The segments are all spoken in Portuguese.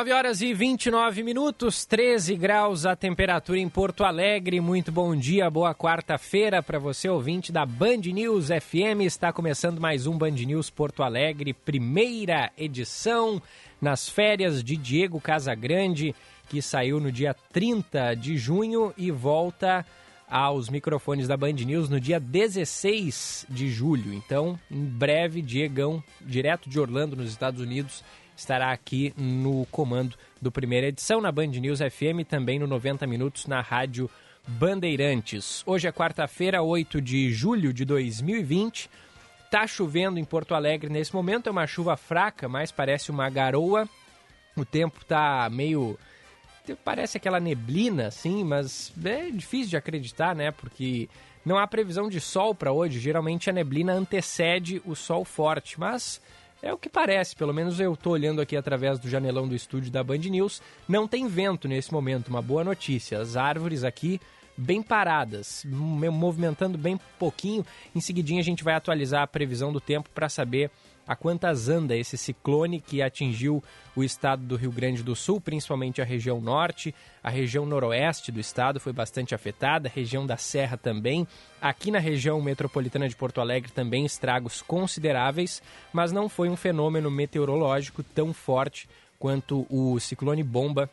9 horas e 29 minutos, 13 graus a temperatura em Porto Alegre. Muito bom dia, boa quarta-feira para você, ouvinte da Band News FM. Está começando mais um Band News Porto Alegre, primeira edição nas férias de Diego Casagrande, que saiu no dia 30 de junho e volta aos microfones da Band News no dia 16 de julho. Então, em breve, Diegão, direto de Orlando, nos Estados Unidos, estará aqui no comando do primeira edição na Band News FM, também no 90 Minutos na Rádio Bandeirantes. Hoje é quarta-feira, 8 de julho de 2020. Tá chovendo em Porto Alegre nesse momento, é uma chuva fraca, mas parece uma garoa. O tempo tá meio parece aquela neblina assim, mas é difícil de acreditar, né? Porque não há previsão de sol para hoje. Geralmente a neblina antecede o sol forte, mas é o que parece, pelo menos eu estou olhando aqui através do janelão do estúdio da Band News. Não tem vento nesse momento, uma boa notícia. As árvores aqui bem paradas, movimentando bem pouquinho. Em seguidinha a gente vai atualizar a previsão do tempo para saber a quantas anda esse ciclone que atingiu o estado do Rio Grande do Sul, principalmente a região norte, a região noroeste do estado foi bastante afetada, a região da Serra também. Aqui na região metropolitana de Porto Alegre também estragos consideráveis, mas não foi um fenômeno meteorológico tão forte quanto o ciclone bomba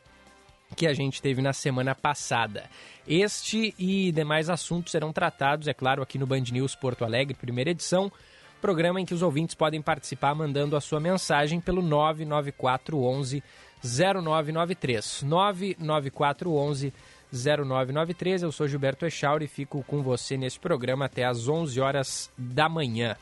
que a gente teve na semana passada. Este e demais assuntos serão tratados, é claro, aqui no Band News Porto Alegre, primeira edição programa em que os ouvintes podem participar mandando a sua mensagem pelo 99411 0993. 99411 0993. Eu sou Gilberto Echauri e fico com você nesse programa até às 11 horas da manhã.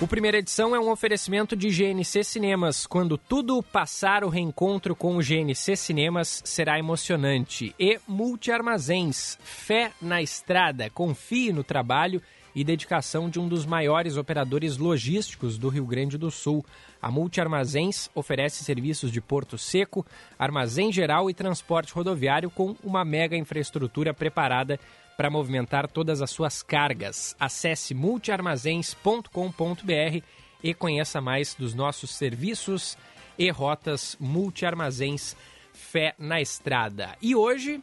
O primeira edição é um oferecimento de GNC Cinemas. Quando tudo passar, o reencontro com o GNC Cinemas será emocionante. E Multiarmazéns. Fé na estrada. Confie no trabalho e dedicação de um dos maiores operadores logísticos do Rio Grande do Sul. A Multiarmazéns oferece serviços de porto seco, armazém geral e transporte rodoviário com uma mega infraestrutura preparada para movimentar todas as suas cargas. Acesse multiarmazéns.com.br e conheça mais dos nossos serviços e rotas Multiarmazéns Fé na Estrada. E hoje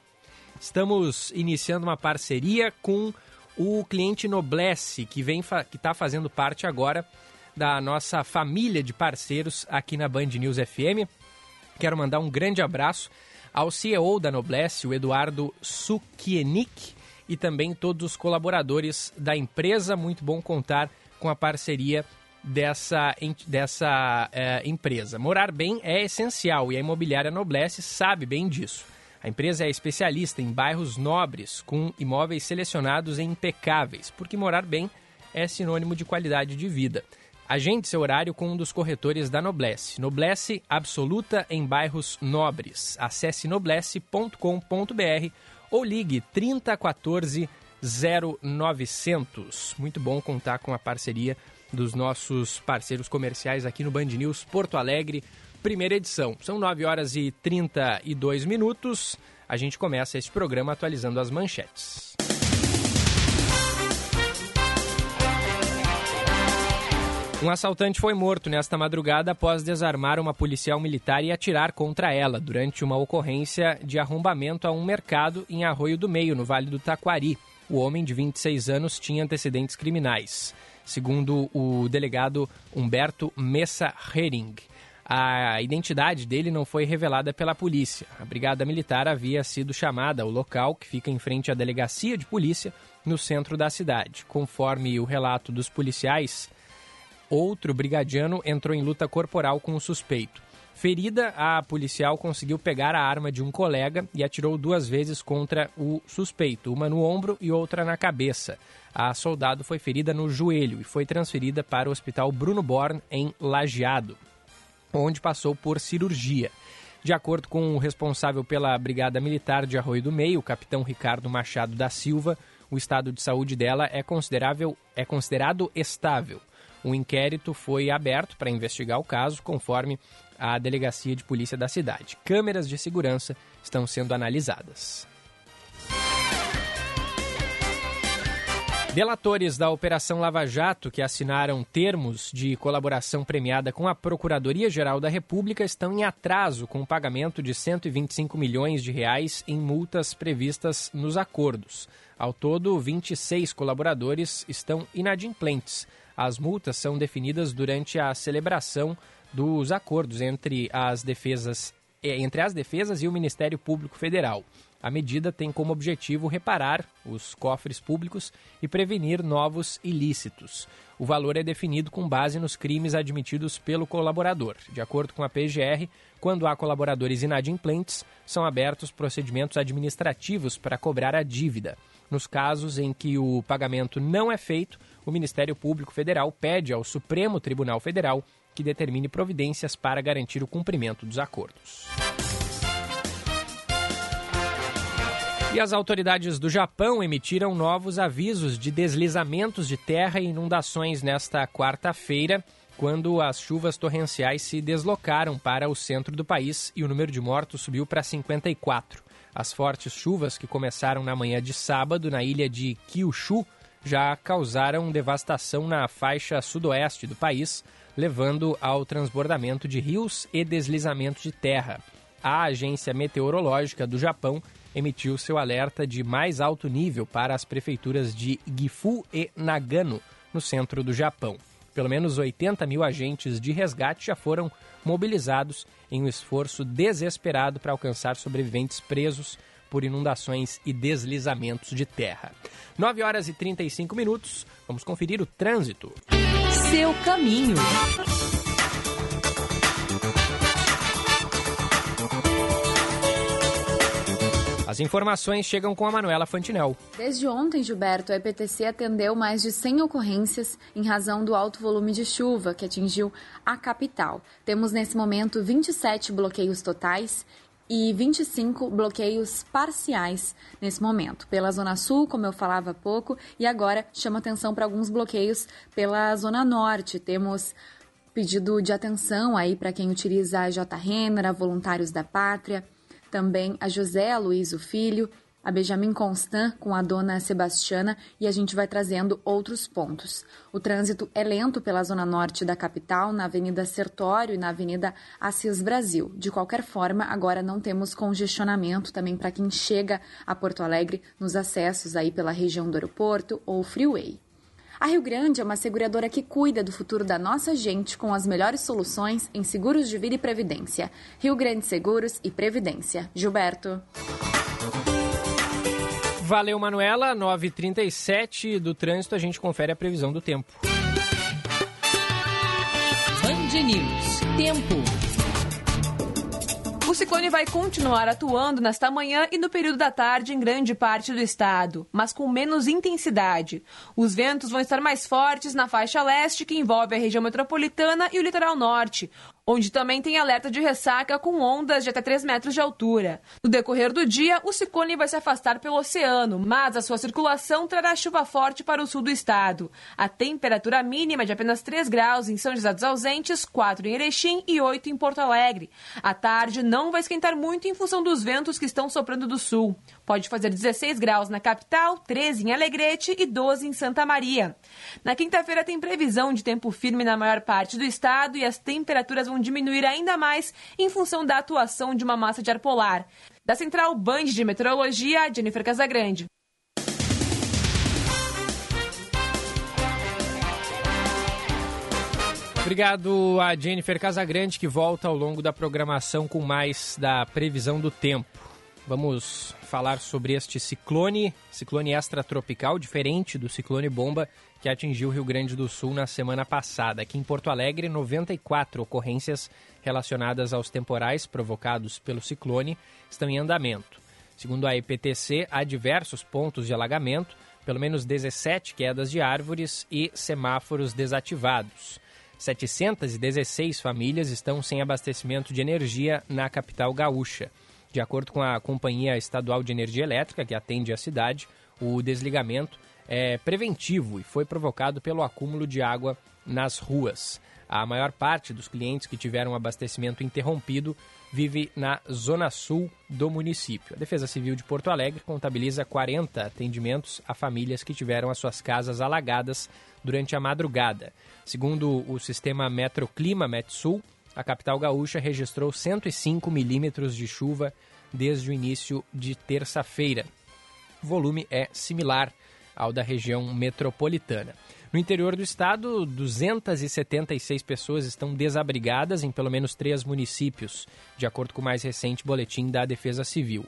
estamos iniciando uma parceria com o cliente Noblesse, que vem que está fazendo parte agora da nossa família de parceiros aqui na Band News FM. Quero mandar um grande abraço ao CEO da Noblesse, o Eduardo Sukienik, e também todos os colaboradores da empresa. Muito bom contar com a parceria dessa, dessa é, empresa. Morar bem é essencial e a imobiliária Noblesse sabe bem disso. A empresa é especialista em bairros nobres, com imóveis selecionados e impecáveis, porque morar bem é sinônimo de qualidade de vida. Agende seu horário com um dos corretores da Noblesse. Noblesse absoluta em bairros nobres. Acesse noblesse.com.br ou ligue 3014 0900. Muito bom contar com a parceria dos nossos parceiros comerciais aqui no Band News Porto Alegre primeira edição. São 9 horas e 32 minutos. A gente começa este programa atualizando as manchetes. Um assaltante foi morto nesta madrugada após desarmar uma policial militar e atirar contra ela durante uma ocorrência de arrombamento a um mercado em Arroio do Meio, no Vale do Taquari. O homem de 26 anos tinha antecedentes criminais, segundo o delegado Humberto Messa Hering. A identidade dele não foi revelada pela polícia. A brigada militar havia sido chamada ao local, que fica em frente à delegacia de polícia, no centro da cidade. Conforme o relato dos policiais, outro brigadiano entrou em luta corporal com o suspeito. Ferida, a policial conseguiu pegar a arma de um colega e atirou duas vezes contra o suspeito, uma no ombro e outra na cabeça. A soldado foi ferida no joelho e foi transferida para o Hospital Bruno Born, em Lajeado, onde passou por cirurgia. De acordo com o responsável pela Brigada Militar de Arroio do Meio, o capitão Ricardo Machado da Silva, o estado de saúde dela é, considerável, é considerado estável. O inquérito foi aberto para investigar o caso, conforme a Delegacia de Polícia da cidade. Câmeras de segurança estão sendo analisadas. Delatores da Operação Lava Jato, que assinaram termos de colaboração premiada com a Procuradoria-Geral da República, estão em atraso com o pagamento de 125 milhões de reais em multas previstas nos acordos. Ao todo, 26 colaboradores estão inadimplentes. As multas são definidas durante a celebração dos acordos entre as defesas entre as defesas e o Ministério Público Federal. A medida tem como objetivo reparar os cofres públicos e prevenir novos ilícitos. O valor é definido com base nos crimes admitidos pelo colaborador. De acordo com a PGR, quando há colaboradores inadimplentes, são abertos procedimentos administrativos para cobrar a dívida. Nos casos em que o pagamento não é feito, o Ministério Público Federal pede ao Supremo Tribunal Federal que determine providências para garantir o cumprimento dos acordos. E as autoridades do Japão emitiram novos avisos de deslizamentos de terra e inundações nesta quarta-feira, quando as chuvas torrenciais se deslocaram para o centro do país e o número de mortos subiu para 54. As fortes chuvas que começaram na manhã de sábado na ilha de Kyushu já causaram devastação na faixa sudoeste do país, levando ao transbordamento de rios e deslizamento de terra. A Agência Meteorológica do Japão emitiu seu alerta de mais alto nível para as prefeituras de Gifu e Nagano, no centro do Japão. Pelo menos 80 mil agentes de resgate já foram mobilizados em um esforço desesperado para alcançar sobreviventes presos por inundações e deslizamentos de terra. 9 horas e 35 minutos, vamos conferir o trânsito. Seu caminho. As informações chegam com a Manuela Fantinel. Desde ontem, Gilberto, a EPTC atendeu mais de 100 ocorrências em razão do alto volume de chuva que atingiu a capital. Temos nesse momento 27 bloqueios totais e 25 bloqueios parciais nesse momento. Pela Zona Sul, como eu falava há pouco, e agora chama atenção para alguns bloqueios pela Zona Norte. Temos pedido de atenção aí para quem utiliza a J. Renner, Voluntários da Pátria também a José Luiz o Filho, a Benjamin Constant com a dona Sebastiana e a gente vai trazendo outros pontos. O trânsito é lento pela zona norte da capital, na Avenida Sertório e na Avenida Assis Brasil. De qualquer forma, agora não temos congestionamento também para quem chega a Porto Alegre nos acessos aí pela região do aeroporto ou freeway. A Rio Grande é uma seguradora que cuida do futuro da nossa gente com as melhores soluções em seguros de vida e previdência. Rio Grande Seguros e Previdência. Gilberto. Valeu, Manuela. 9h37 do trânsito, a gente confere a previsão do tempo. Band News. Tempo. Ciclone vai continuar atuando nesta manhã e no período da tarde em grande parte do estado, mas com menos intensidade. Os ventos vão estar mais fortes na faixa leste, que envolve a região metropolitana e o litoral norte, onde também tem alerta de ressaca com ondas de até 3 metros de altura. No decorrer do dia, o ciclone vai se afastar pelo oceano, mas a sua circulação trará chuva forte para o sul do estado. A temperatura mínima é de apenas 3 graus em São José dos Ausentes, 4 em Erechim e 8 em Porto Alegre. A tarde não vai esquentar muito em função dos ventos que estão soprando do sul. Pode fazer 16 graus na capital, 13 em Alegrete e 12 em Santa Maria. Na quinta-feira tem previsão de tempo firme na maior parte do estado e as temperaturas vão diminuir ainda mais em função da atuação de uma massa de ar polar. Da Central Band de Meteorologia, Jennifer Casagrande. Obrigado a Jennifer Casagrande, que volta ao longo da programação com mais da previsão do tempo. Vamos falar sobre este ciclone, ciclone extratropical, diferente do ciclone bomba que atingiu o Rio Grande do Sul na semana passada. Aqui em Porto Alegre, 94 ocorrências relacionadas aos temporais provocados pelo ciclone estão em andamento. Segundo a EPTC, há diversos pontos de alagamento, pelo menos 17 quedas de árvores e semáforos desativados. 716 famílias estão sem abastecimento de energia na capital gaúcha. De acordo com a Companhia Estadual de Energia Elétrica, que atende a cidade, o desligamento é preventivo e foi provocado pelo acúmulo de água nas ruas. A maior parte dos clientes que tiveram abastecimento interrompido vive na zona sul do município. A Defesa Civil de Porto Alegre contabiliza 40 atendimentos a famílias que tiveram as suas casas alagadas durante a madrugada. Segundo o sistema Metroclima Metsul, a capital gaúcha registrou 105 milímetros de chuva desde o início de terça-feira. O volume é similar ao da região metropolitana. No interior do estado, 276 pessoas estão desabrigadas em pelo menos três municípios, de acordo com o mais recente boletim da Defesa Civil.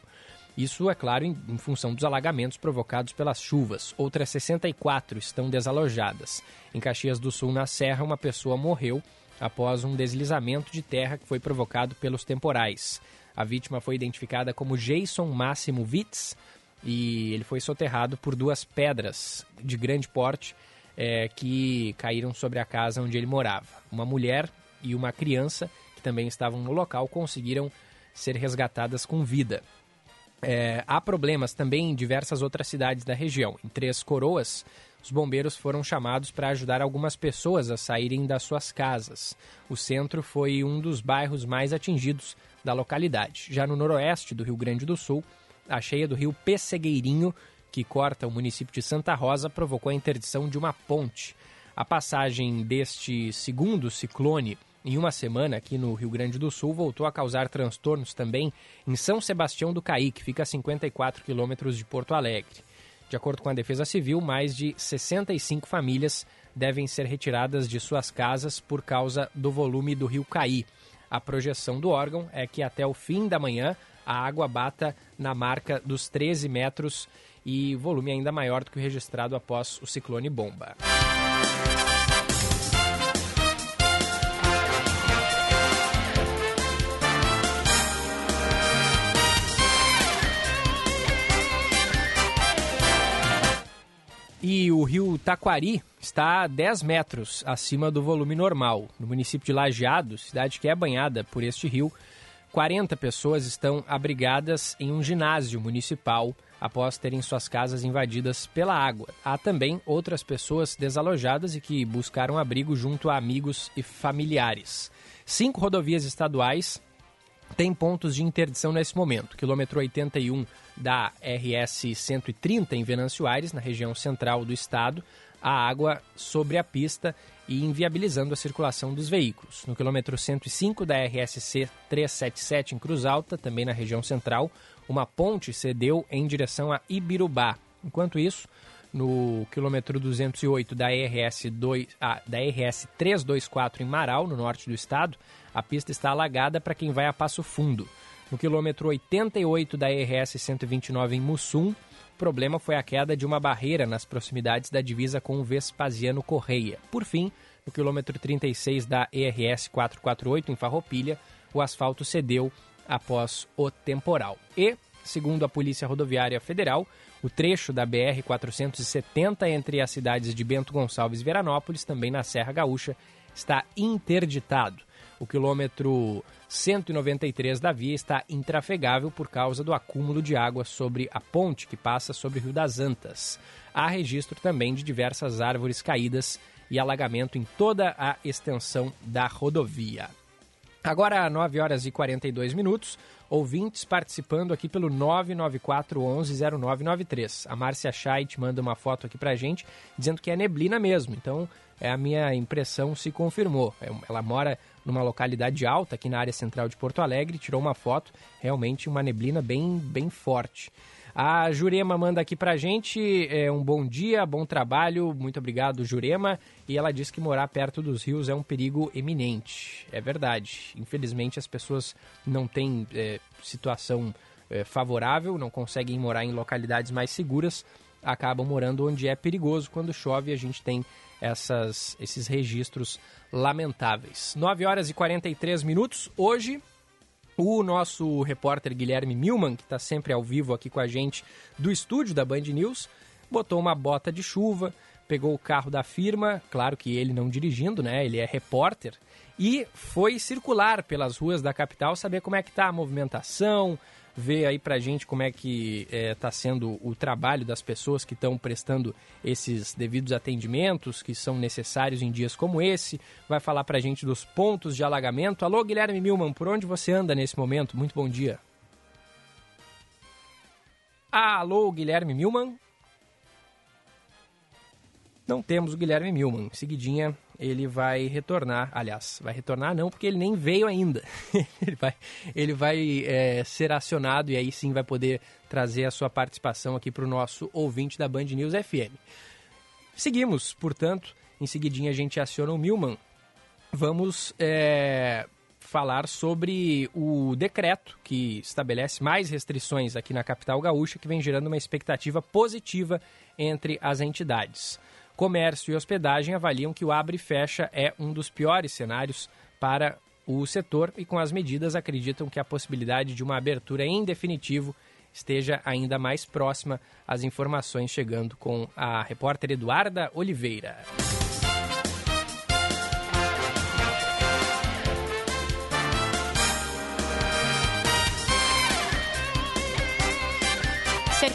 Isso, é claro, em, em, função dos alagamentos provocados pelas chuvas. Outras 64 estão desalojadas. Em Caxias do Sul, na Serra, uma pessoa morreu após um deslizamento de terra que foi provocado pelos temporais. A vítima foi identificada como Jason Máximo Witz e ele foi soterrado por duas pedras de grande porte é, que caíram sobre a casa onde ele morava. Uma mulher e uma criança que também estavam no local conseguiram ser resgatadas com vida. É, há problemas também em diversas outras cidades da região. Em Três Coroas, os bombeiros foram chamados para ajudar algumas pessoas a saírem das suas casas. O centro foi um dos bairros mais atingidos da localidade. Já no noroeste do Rio Grande do Sul, a cheia do rio Pessegueirinho, que corta o município de Santa Rosa, provocou a interdição de uma ponte. A passagem deste segundo ciclone em uma semana aqui no Rio Grande do Sul voltou a causar transtornos também em São Sebastião do Caí, que fica a 54 quilômetros de Porto Alegre. De acordo com a Defesa Civil, mais de 65 famílias devem ser retiradas de suas casas por causa do volume do rio Caí. A projeção do órgão é que até o fim da manhã a água bata na marca dos 13 metros e volume ainda maior do que o registrado após o ciclone bomba. E o rio Taquari está a 10 metros acima do volume normal. No município de Lajeado, cidade que é banhada por este rio, 40 pessoas estão abrigadas em um ginásio municipal após terem suas casas invadidas pela água. Há também outras pessoas desalojadas e que buscaram abrigo junto a amigos e familiares. Cinco rodovias estaduais têm pontos de interdição nesse momento. Quilômetro 81 da RS 130 em Venâncio Aires, na região central do estado, a água sobre a pista e inviabilizando a circulação dos veículos. No quilômetro 105 da RSC 377 em Cruz Alta, também na região central, uma ponte cedeu em direção a Ibirubá. Enquanto isso, no quilômetro 208 da RS, 2, ah, da RS 324 em Marau, no norte do estado, a pista está alagada para quem vai a Passo Fundo. No quilômetro 88 da RS 129 em Mussum, o problema foi a queda de uma barreira nas proximidades da divisa com o Vespasiano Correia. Por fim, no quilômetro 36 da ERS 448 em Farroupilha, o asfalto cedeu após o temporal. E, segundo a Polícia Rodoviária Federal, o trecho da BR 470 entre as cidades de Bento Gonçalves e Veranópolis, também na Serra Gaúcha, está interditado. O quilômetro 193 da via está intrafegável por causa do acúmulo de água sobre a ponte que passa sobre o Rio das Antas. Há registro também de diversas árvores caídas e alagamento em toda a extensão da rodovia. Agora, 9 horas e 42 minutos, ouvintes participando aqui pelo 994 11 0993. A Márcia Scheidt manda uma foto aqui pra gente dizendo que é neblina mesmo, então é a minha impressão se confirmou. É, ela mora numa localidade alta aqui na área central de Porto Alegre, tirou uma foto, realmente uma neblina bem, bem forte. A Jurema manda aqui pra gente é, um bom dia, bom trabalho, muito obrigado, Jurema. E ela diz que morar perto dos rios é um perigo eminente. É verdade. Infelizmente as pessoas não têm é, situação é, favorável, não conseguem morar em localidades mais seguras, acabam morando onde é perigoso. Quando chove, a gente tem essas, esses registros lamentáveis. 9 horas e 43 minutos. Hoje, o nosso repórter Guilherme Milman, que está sempre ao vivo aqui com a gente do estúdio da Band News, botou uma bota de chuva, pegou o carro da firma, claro que ele não dirigindo, né? Ele é repórter, e foi circular pelas ruas da capital, saber como é que está a movimentação, ver aí pra gente como é que está é, sendo o trabalho das pessoas que estão prestando esses devidos atendimentos que são necessários em dias como esse. Vai falar pra gente dos pontos de alagamento. Alô, Guilherme Milman, por onde você anda nesse momento? Muito bom dia. Alô, Guilherme Milman. Não temos o Guilherme Milman. Em seguidinha, ele vai retornar. Aliás, vai retornar não, porque ele nem veio ainda. ele vai, ele vai é, ser acionado e aí sim vai poder trazer a sua participação aqui para o nosso ouvinte da Band News FM. Seguimos, portanto, em seguidinha a gente aciona o Milman. Vamos é, falar sobre o decreto que estabelece mais restrições aqui na capital gaúcha, que vem gerando uma expectativa positiva entre as entidades. Comércio e hospedagem avaliam que o abre e fecha é um dos piores cenários para o setor e, com as medidas, acreditam que a possibilidade de uma abertura em definitivo esteja ainda mais próxima. As informações chegando com a repórter Eduarda Oliveira.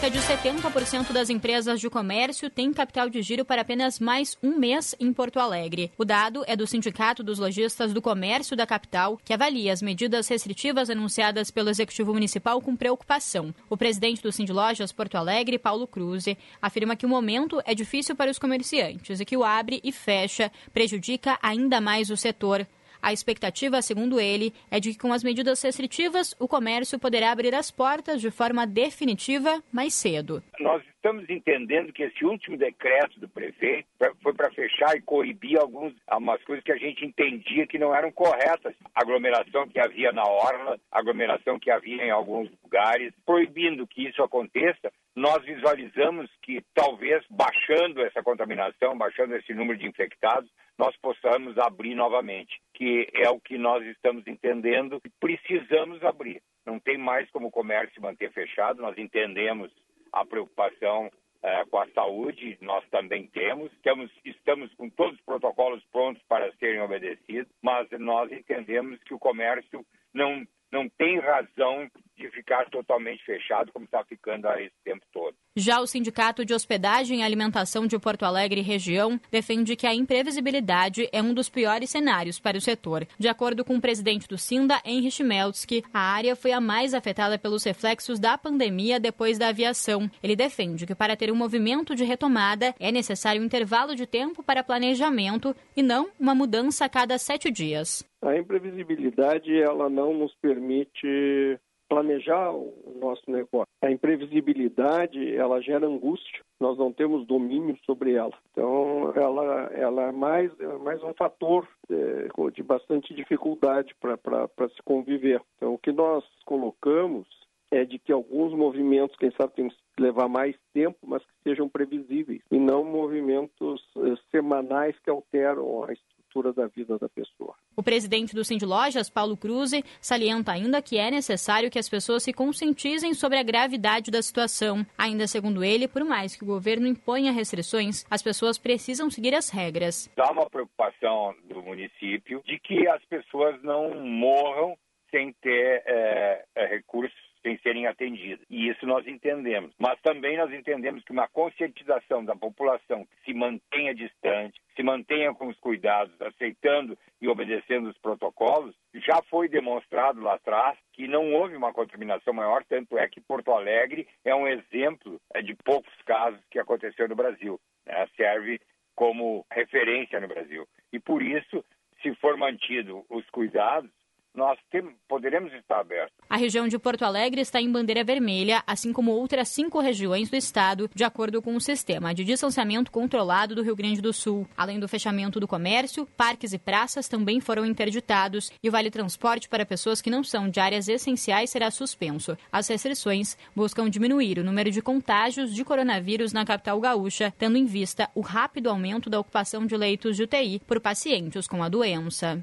Cerca de 70% das empresas de comércio têm capital de giro para apenas mais um mês em Porto Alegre. O dado é do Sindicato dos Lojistas do Comércio da capital, que avalia as medidas restritivas anunciadas pelo Executivo Municipal com preocupação. O presidente do Lojas Porto Alegre, Paulo Cruz, afirma que o momento é difícil para os comerciantes e que o abre e fecha prejudica ainda mais o setor. A expectativa, segundo ele, é de que com as medidas restritivas, o comércio poderá abrir as portas de forma definitiva mais cedo. Nós estamos entendendo que esse último decreto do prefeito foi para fechar e coibir alguns, algumas coisas que a gente entendia que não eram corretas. Aglomeração que havia na orla, aglomeração que havia em alguns lugares, proibindo que isso aconteça, nós visualizamos que talvez baixando essa contaminação, baixando esse número de infectados, nós possamos abrir novamente, que é o que nós estamos entendendo precisamos abrir. Não tem mais como o comércio manter fechado, nós entendemos a preocupação é, com a saúde, nós também temos. temos. Estamos com todos os protocolos prontos para serem obedecidos, mas nós entendemos que o comércio não, não tem razão de ficar totalmente fechado como está ficando há esse tempo todo. Já o Sindicato de Hospedagem e Alimentação de Porto Alegre região defende que a imprevisibilidade é um dos piores cenários para o setor. De acordo com o presidente do Sinda, Henry Schmeltzky, a área foi a mais afetada pelos reflexos da pandemia depois da aviação. Ele defende que para ter um movimento de retomada é necessário um intervalo de tempo para planejamento e não uma mudança a cada sete dias. A imprevisibilidade ela não nos permite planejar o nosso negócio. A imprevisibilidade, ela gera angústia, nós não temos domínio sobre ela. Então, ela, ela é, mais, é mais um fator é, de bastante dificuldade para se conviver. Então, o que nós colocamos é de que alguns movimentos, quem sabe, tem que levar mais tempo, mas que sejam previsíveis, e não movimentos eh, semanais que alteram a estrutura da vida da pessoa. O presidente do Cindy Lojas, Paulo Cruz, salienta ainda que é necessário que as pessoas se conscientizem sobre a gravidade da situação. Ainda segundo ele, por mais que o governo imponha restrições, as pessoas precisam seguir as regras. Há uma preocupação do município de que as pessoas não morram sem ter é, recursos sem serem atendidas. E isso nós entendemos. Mas também nós entendemos que uma conscientização da população que se mantenha distante, se mantenha com os cuidados, aceitando e obedecendo os protocolos, já foi demonstrado lá atrás que não houve uma contaminação maior, tanto é que Porto Alegre é um exemplo é, de poucos casos que aconteceu no Brasil. Né? Serve como referência no Brasil. E por isso, se for mantido os cuidados, nós tem, poderemos estar abertos. A região de Porto Alegre está em bandeira vermelha, assim como outras cinco regiões do estado, de acordo com o sistema de distanciamento controlado do Rio Grande do Sul. Além do fechamento do comércio, parques e praças também foram interditados e o vale transporte para pessoas que não são de áreas essenciais será suspenso. As restrições buscam diminuir o número de contágios de coronavírus na capital gaúcha, tendo em vista o rápido aumento da ocupação de leitos de UTI por pacientes com a doença.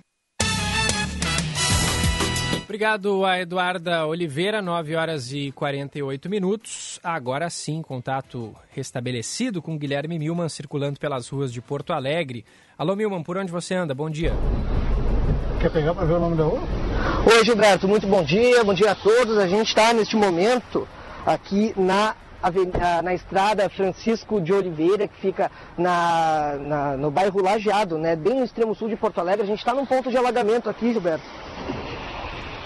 Obrigado a Eduarda Oliveira, 9 horas e 48 minutos. Agora sim, contato restabelecido com Guilherme Milman circulando pelas ruas de Porto Alegre. Alô, Milman, por onde você anda? Bom dia. Quer pegar para ver o nome da rua? Oi, Gilberto, muito bom dia, bom dia a todos. A gente está neste momento aqui na na estrada Francisco de Oliveira, que fica na, na, no bairro Lajeado, né, bem no extremo sul de Porto Alegre. A gente está num ponto de alagamento aqui, Gilberto.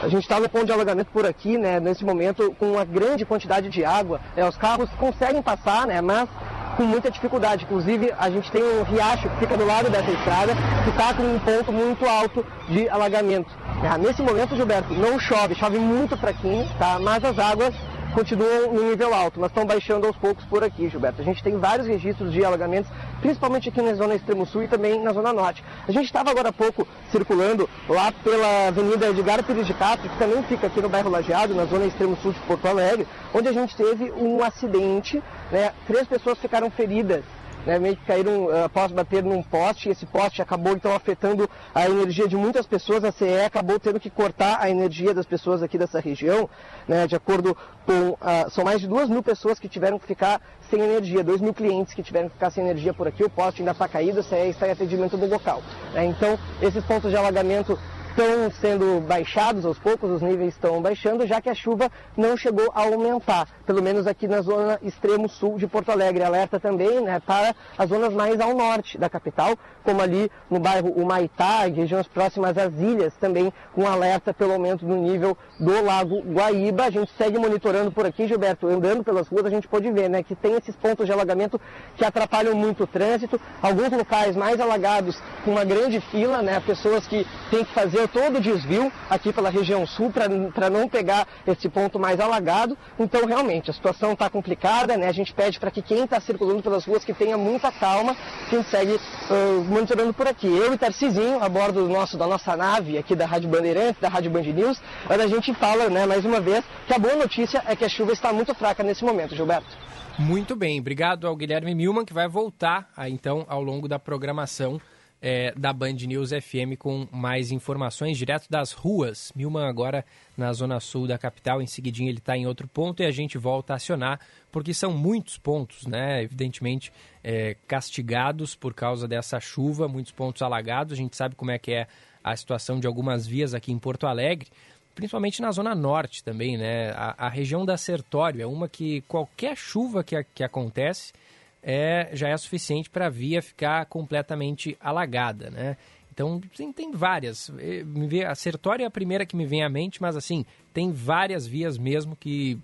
A gente está no ponto de alagamento por aqui, né, nesse momento, com uma grande quantidade de água. É, os carros conseguem passar, né, mas com muita dificuldade. Inclusive, a gente tem um riacho que fica do lado dessa estrada, que está com um ponto muito alto de alagamento. É, nesse momento, Gilberto, não chove, chove muito fraquinho, tá? mas as águas continuam no nível alto, mas estão baixando aos poucos por aqui, Gilberto. A gente tem vários registros de alagamentos, principalmente aqui na zona extremo sul e também na zona norte. A gente estava agora há pouco circulando lá pela Avenida Edgar Pires de Castro, que também fica aqui no bairro Lajeado, na zona extremo sul de Porto Alegre, onde a gente teve um acidente, né? Três pessoas ficaram feridas que caíram uh, após bater num poste, e esse poste acabou então afetando a energia de muitas pessoas, a CE acabou tendo que cortar a energia das pessoas aqui dessa região, né, de acordo com, uh, são mais de duas mil pessoas que tiveram que ficar sem energia, dois mil clientes que tiveram que ficar sem energia por aqui, o poste ainda está caído, a CE está em atendimento do local. Né, então, esses pontos de alagamento estão sendo baixados aos poucos, os níveis estão baixando, já que a chuva não chegou a aumentar, pelo menos aqui na zona extremo sul de Porto Alegre. Alerta também né, para as zonas mais ao norte da capital, como ali no bairro Humaitá, regiões próximas às ilhas, também com alerta pelo aumento do nível do Lago Guaíba. A gente segue monitorando por aqui, Gilberto, andando pelas ruas, a gente pode ver né, que tem esses pontos de alagamento que atrapalham muito o trânsito, alguns locais mais alagados com uma grande fila, né, pessoas que têm que fazer todo o desvio aqui pela região sul para não pegar esse ponto mais alagado. Então, realmente, a situação está complicada, né? A gente pede para que quem está circulando pelas ruas que tenha muita calma, quem segue uh, monitorando por aqui. Eu e Tarcizinho, a bordo do nosso, da nossa nave aqui da Rádio Bandeirantes, da Rádio Band News, onde a gente fala, né, mais uma vez, que a boa notícia é que a chuva está muito fraca nesse momento, Gilberto. Muito bem, obrigado ao Guilherme Milman, que vai voltar, então, ao longo da programação é, da Band News FM com mais informações direto das ruas. Milman agora na zona sul da capital, em seguidinho ele está em outro ponto e a gente volta a acionar, porque são muitos pontos, né? Evidentemente é, castigados por causa dessa chuva, muitos pontos alagados. A gente sabe como é que é a situação de algumas vias aqui em Porto Alegre principalmente na zona norte também, né? A, a, região da Sertório é uma que qualquer chuva que, que acontece, é, já é suficiente para a via ficar completamente alagada, né? Então, tem, tem várias. A Sertória é a primeira que me vem à mente, mas assim, tem várias vias mesmo que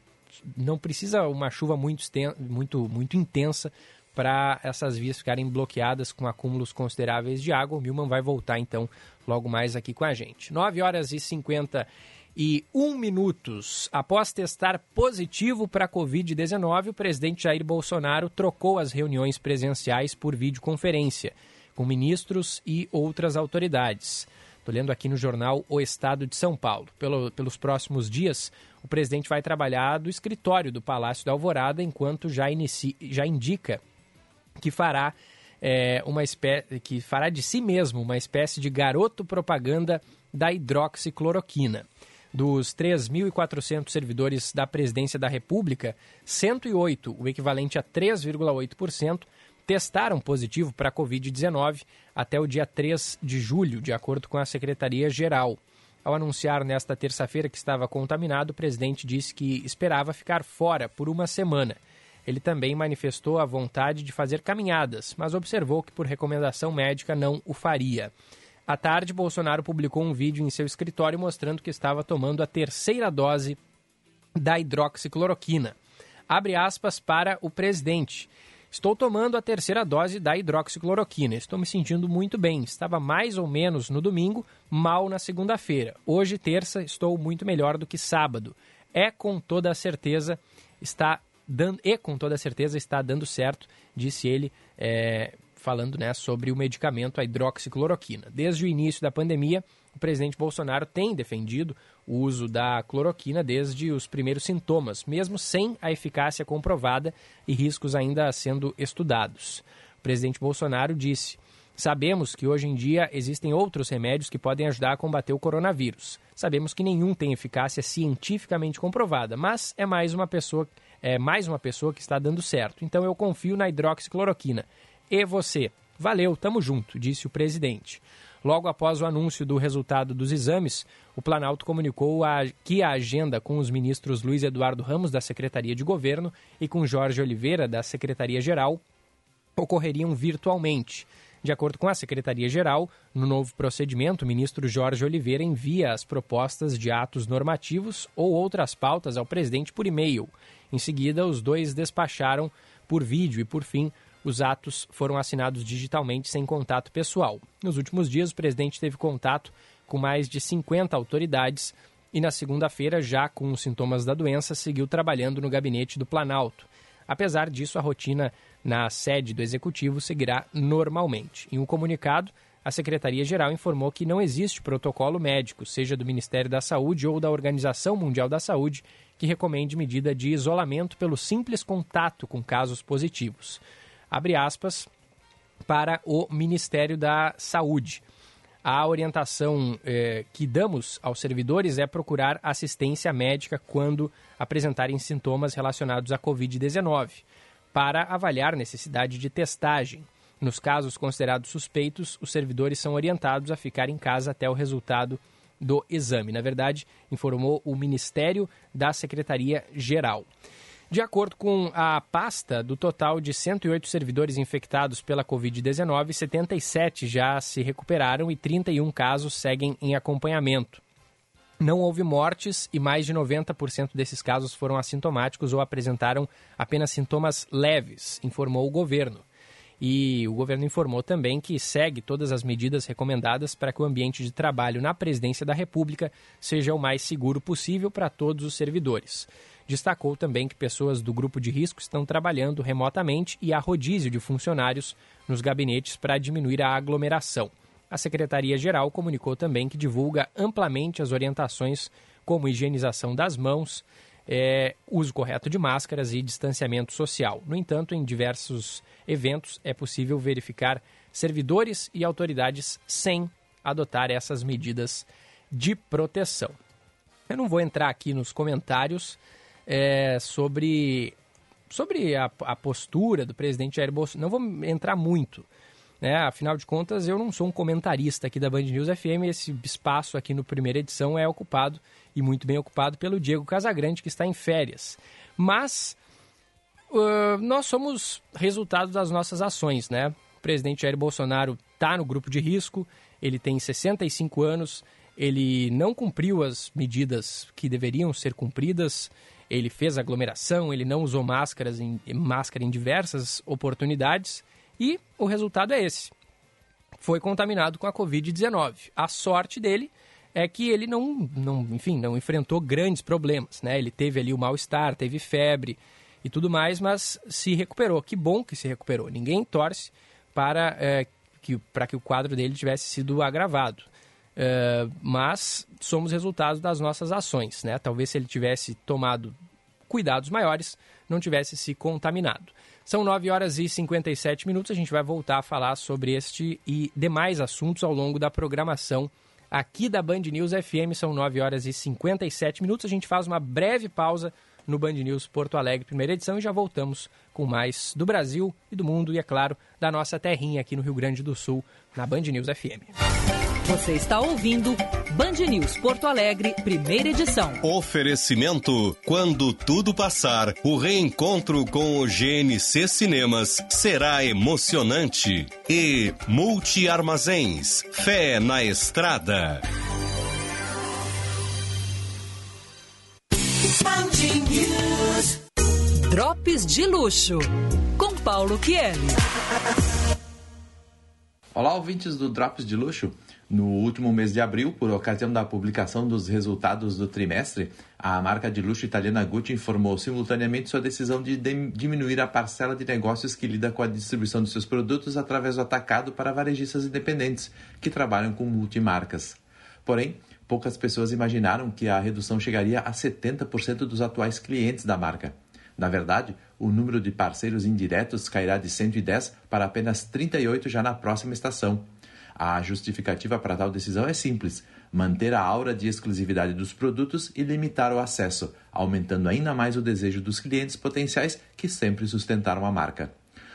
não precisa uma chuva muito, muito, muito intensa para essas vias ficarem bloqueadas com acúmulos consideráveis de água. O Milman vai voltar então logo mais aqui com a gente. 9 horas e 50 e um minutos após testar positivo para a Covid-19, o presidente Jair Bolsonaro trocou as reuniões presenciais por videoconferência com ministros e outras autoridades. Estou lendo aqui no jornal O Estado de São Paulo. Pelo, pelos próximos dias, o presidente vai trabalhar do escritório do Palácio da Alvorada, enquanto já, inicia, já indica que fará é, uma espécie que fará de si mesmo uma espécie de garoto propaganda da hidroxicloroquina. Dos 3.400 servidores da Presidência da República, 108, o equivalente a 3,8%, testaram positivo para a Covid-19 até o dia 3 de julho, de acordo com a Secretaria-Geral. Ao anunciar nesta terça-feira que estava contaminado, o presidente disse que esperava ficar fora por uma semana. Ele também manifestou a vontade de fazer caminhadas, mas observou que, por recomendação médica, não o faria. À tarde, Bolsonaro publicou um vídeo em seu escritório mostrando que estava tomando a terceira dose da hidroxicloroquina. Abre aspas para o presidente. Estou tomando a terceira dose da hidroxicloroquina. Estou me sentindo muito bem. Estava mais ou menos no domingo, mal na segunda-feira. Hoje, terça, estou muito melhor do que sábado. É com toda a certeza está dando e com toda a certeza está dando certo, disse ele, é, falando né, sobre o medicamento a hidroxicloroquina. Desde o início da pandemia, o presidente Bolsonaro tem defendido o uso da cloroquina desde os primeiros sintomas, mesmo sem a eficácia comprovada e riscos ainda sendo estudados. O presidente Bolsonaro disse: Sabemos que hoje em dia existem outros remédios que podem ajudar a combater o coronavírus. Sabemos que nenhum tem eficácia cientificamente comprovada, mas é mais uma pessoa, é mais uma pessoa que está dando certo. Então eu confio na hidroxicloroquina. E você? Valeu, tamo junto, disse o presidente. Logo após o anúncio do resultado dos exames, o Planalto comunicou a, que a agenda com os ministros Luiz Eduardo Ramos, da Secretaria de Governo, e com Jorge Oliveira, da Secretaria-Geral, ocorreriam virtualmente. De acordo com a Secretaria-Geral, no novo procedimento, o ministro Jorge Oliveira envia as propostas de atos normativos ou outras pautas ao presidente por e-mail. Em seguida, os dois despacharam por vídeo e, por fim, os atos foram assinados digitalmente sem contato pessoal. Nos últimos dias, o presidente teve contato com mais de 50 autoridades e, na segunda-feira, já com os sintomas da doença, seguiu trabalhando no gabinete do Planalto. Apesar disso, a rotina na sede do executivo seguirá normalmente. Em um comunicado, a Secretaria-Geral informou que não existe protocolo médico, seja do Ministério da Saúde ou da Organização Mundial da Saúde, que recomende medida de isolamento pelo simples contato com casos positivos abre aspas, para o Ministério da Saúde. A orientação eh, que damos aos servidores é procurar assistência médica quando apresentarem sintomas relacionados à Covid-19, para avaliar necessidade de testagem. Nos casos considerados suspeitos, os servidores são orientados a ficar em casa até o resultado do exame. Na verdade, informou o Ministério da Secretaria-Geral. De acordo com a pasta, do total de 108 servidores infectados pela Covid-19, 77 já se recuperaram e 31 casos seguem em acompanhamento. Não houve mortes e mais de 90% desses casos foram assintomáticos ou apresentaram apenas sintomas leves, informou o governo. E o governo informou também que segue todas as medidas recomendadas para que o ambiente de trabalho na presidência da República seja o mais seguro possível para todos os servidores. Destacou também que pessoas do grupo de risco estão trabalhando remotamente e há rodízio de funcionários nos gabinetes para diminuir a aglomeração. A Secretaria-Geral comunicou também que divulga amplamente as orientações como higienização das mãos, é, uso correto de máscaras e distanciamento social. No entanto, em diversos eventos é possível verificar servidores e autoridades sem adotar essas medidas de proteção. Eu não vou entrar aqui nos comentários é, sobre, sobre a, a, postura do presidente Jair Bolsonaro. Não vou entrar muito, né? Afinal de contas, eu não sou um comentarista aqui da Band News FM. Esse espaço aqui no primeira edição é ocupado e muito bem ocupado pelo Diego Casagrande, que está em férias. Mas uh, nós somos resultado das nossas ações, né? O presidente Jair Bolsonaro está no grupo de risco, ele tem 65 anos, ele não cumpriu as medidas que deveriam ser cumpridas, ele fez aglomeração, ele não usou máscaras em, máscara em diversas oportunidades e o resultado é esse. Foi contaminado com a Covid-19. A sorte dele é que ele não, não, enfim, não enfrentou grandes problemas, né? Ele teve ali o mal-estar, teve febre e tudo mais, mas se recuperou. Que bom que se recuperou. Ninguém torce para, é, que, para que o quadro dele tivesse sido agravado. É, mas somos resultados das nossas ações, né? Talvez se ele tivesse tomado cuidados maiores, não tivesse se contaminado. São 9 horas e 57 minutos, a gente vai voltar a falar sobre este e demais assuntos ao longo da programação aqui da Band News FM. São 9 horas e 57 minutos, a gente faz uma breve pausa no Band News Porto Alegre, primeira edição, e já voltamos com mais do Brasil e do mundo e, é claro, da nossa terrinha aqui no Rio Grande do Sul, na Band News FM. Você está ouvindo Band News Porto Alegre, primeira edição. Oferecimento: quando tudo passar, o reencontro com o GNC Cinemas será emocionante. E Multi Armazéns, fé na estrada. Drops de luxo. com Paulo Kieli. Olá, ouvintes do Drops de Luxo. No último mês de abril, por ocasião da publicação dos resultados do trimestre, a marca de luxo italiana Gucci informou simultaneamente sua decisão de diminuir a parcela de negócios que lida com a distribuição de seus produtos através do atacado para varejistas independentes, que trabalham com multimarcas. Porém, poucas pessoas imaginaram que a redução chegaria a 70% dos atuais clientes da marca. Na verdade, o número de parceiros indiretos cairá de 110 para apenas 38 já na próxima estação. A justificativa para tal decisão é simples: manter a aura de exclusividade dos produtos e limitar o acesso, aumentando ainda mais o desejo dos clientes potenciais que sempre sustentaram a marca.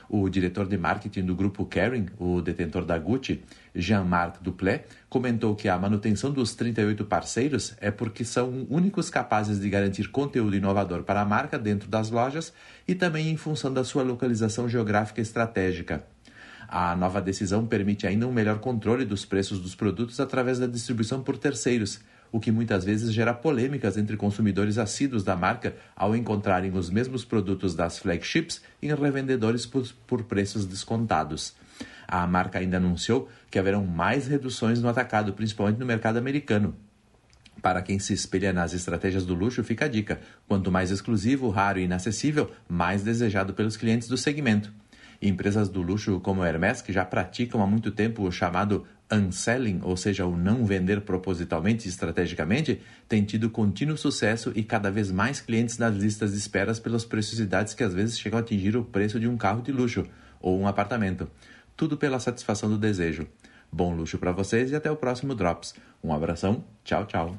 O diretor de marketing do grupo Kering, o detentor da Gucci, Jean-Marc Duplé, comentou que a manutenção dos 38 parceiros é porque são únicos capazes de garantir conteúdo inovador para a marca dentro das lojas e também em função da sua localização geográfica estratégica. A nova decisão permite ainda um melhor controle dos preços dos produtos através da distribuição por terceiros, o que muitas vezes gera polêmicas entre consumidores assíduos da marca ao encontrarem os mesmos produtos das flagships em revendedores por, por preços descontados. A marca ainda anunciou que haverão mais reduções no atacado, principalmente no mercado americano. Para quem se espelha nas estratégias do luxo, fica a dica: quanto mais exclusivo, raro e inacessível, mais desejado pelos clientes do segmento. Empresas do luxo como Hermès, que já praticam há muito tempo o chamado unselling, ou seja, o não vender propositalmente e estrategicamente, têm tido contínuo sucesso e cada vez mais clientes nas listas de esperas pelas preciosidades que às vezes chegam a atingir o preço de um carro de luxo ou um apartamento. Tudo pela satisfação do desejo. Bom luxo para vocês e até o próximo Drops. Um abração, tchau, tchau.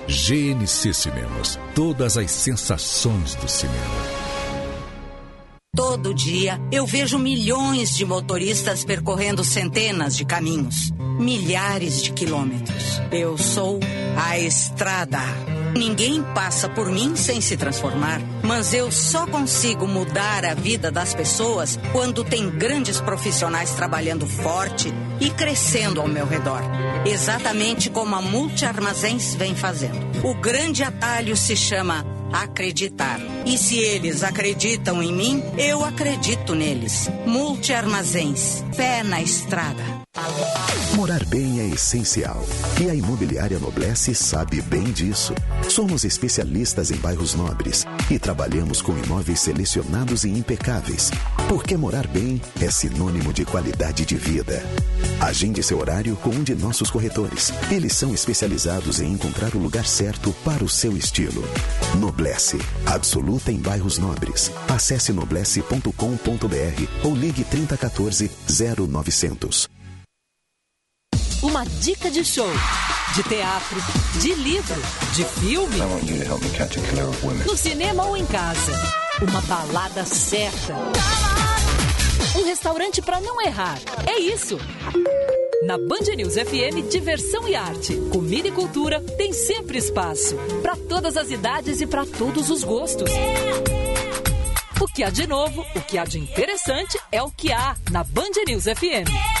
GNC Cinemas. Todas as sensações do cinema. Todo dia eu vejo milhões de motoristas percorrendo centenas de caminhos, milhares de quilômetros. Eu sou a estrada. Ninguém passa por mim sem se transformar, mas eu só consigo mudar a vida das pessoas quando tem grandes profissionais trabalhando forte e crescendo ao meu redor. Exatamente como a Multi Armazéns vem fazendo. O grande atalho se chama acreditar. E se eles acreditam em mim, eu acredito neles. Multi Armazéns. Pé na estrada. Morar bem é essencial. E a Imobiliária Noblesse sabe bem disso. Somos especialistas em bairros nobres e trabalhamos com imóveis selecionados e impecáveis. Porque morar bem é sinônimo de qualidade de vida. Agende seu horário com um de nossos corretores. Eles são especializados em encontrar o lugar certo para o seu estilo. Noblesse, absoluta em bairros nobres. Acesse noblesse.com.br ou ligue 3014 0900. Uma dica de show, de teatro, de livro, de filme. No cinema ou em casa. Uma balada certa. Um restaurante para não errar. É isso. Na Band News FM, diversão e arte, comida e cultura tem sempre espaço. Para todas as idades e para todos os gostos. O que há de novo, o que há de interessante é o que há na Band News FM.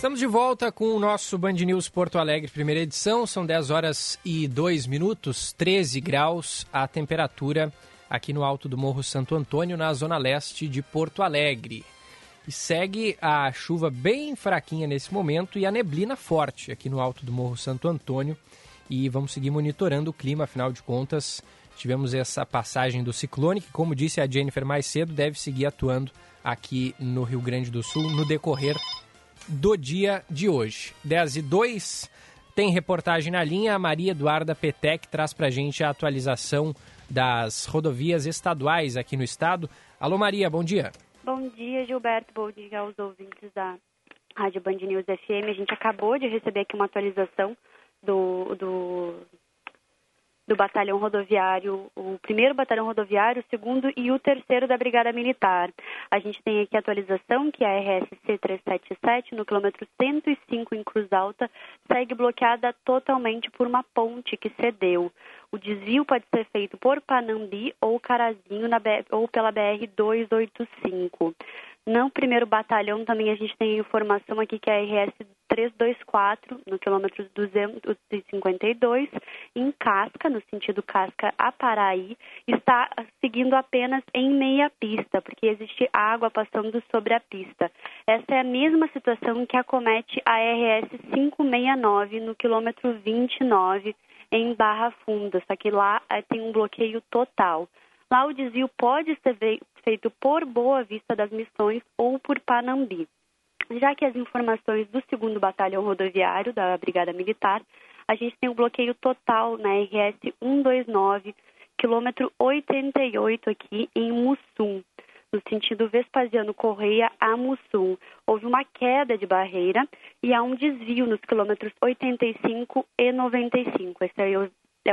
Estamos de volta com o nosso Band News Porto Alegre, primeira edição. São 10 horas e 2 minutos, 13 graus a temperatura aqui no alto do Morro Santo Antônio, na zona leste de Porto Alegre. E segue a chuva bem fraquinha nesse momento e a neblina forte aqui no alto do Morro Santo Antônio. E vamos seguir monitorando o clima, afinal de contas, tivemos essa passagem do ciclone, que, como disse a Jennifer mais cedo, deve seguir atuando aqui no Rio Grande do Sul no decorrer do dia de hoje. 10 e 2, tem reportagem na linha. A Maria Eduarda Petec traz para gente a atualização das rodovias estaduais aqui no estado. Alô, Maria, bom dia. Bom dia, Gilberto. Bom dia aos ouvintes da Rádio Band News FM. A gente acabou de receber aqui uma atualização do, do do batalhão rodoviário, o primeiro batalhão rodoviário, o segundo e o terceiro da Brigada Militar. A gente tem aqui a atualização que a RSC 377, no quilômetro 105 em Cruz Alta, segue bloqueada totalmente por uma ponte que cedeu. O desvio pode ser feito por Panambi ou Carazinho na, ou pela BR 285. No primeiro batalhão também a gente tem informação aqui que a RS 324, no quilômetro 252, em Casca, no sentido Casca a Paraí, está seguindo apenas em meia pista, porque existe água passando sobre a pista. Essa é a mesma situação que acomete a RS 569, no quilômetro 29, em Barra Funda, só que lá eh, tem um bloqueio total. Lá o desvio pode ser feito por Boa Vista das Missões ou por Panambi. Já que as informações do 2 Batalhão Rodoviário da Brigada Militar, a gente tem um bloqueio total na RS 129, quilômetro 88 aqui em Mussum, no sentido Vespasiano Correia a Mussum. Houve uma queda de barreira e há um desvio nos quilômetros 85 e 95. Esse aí é o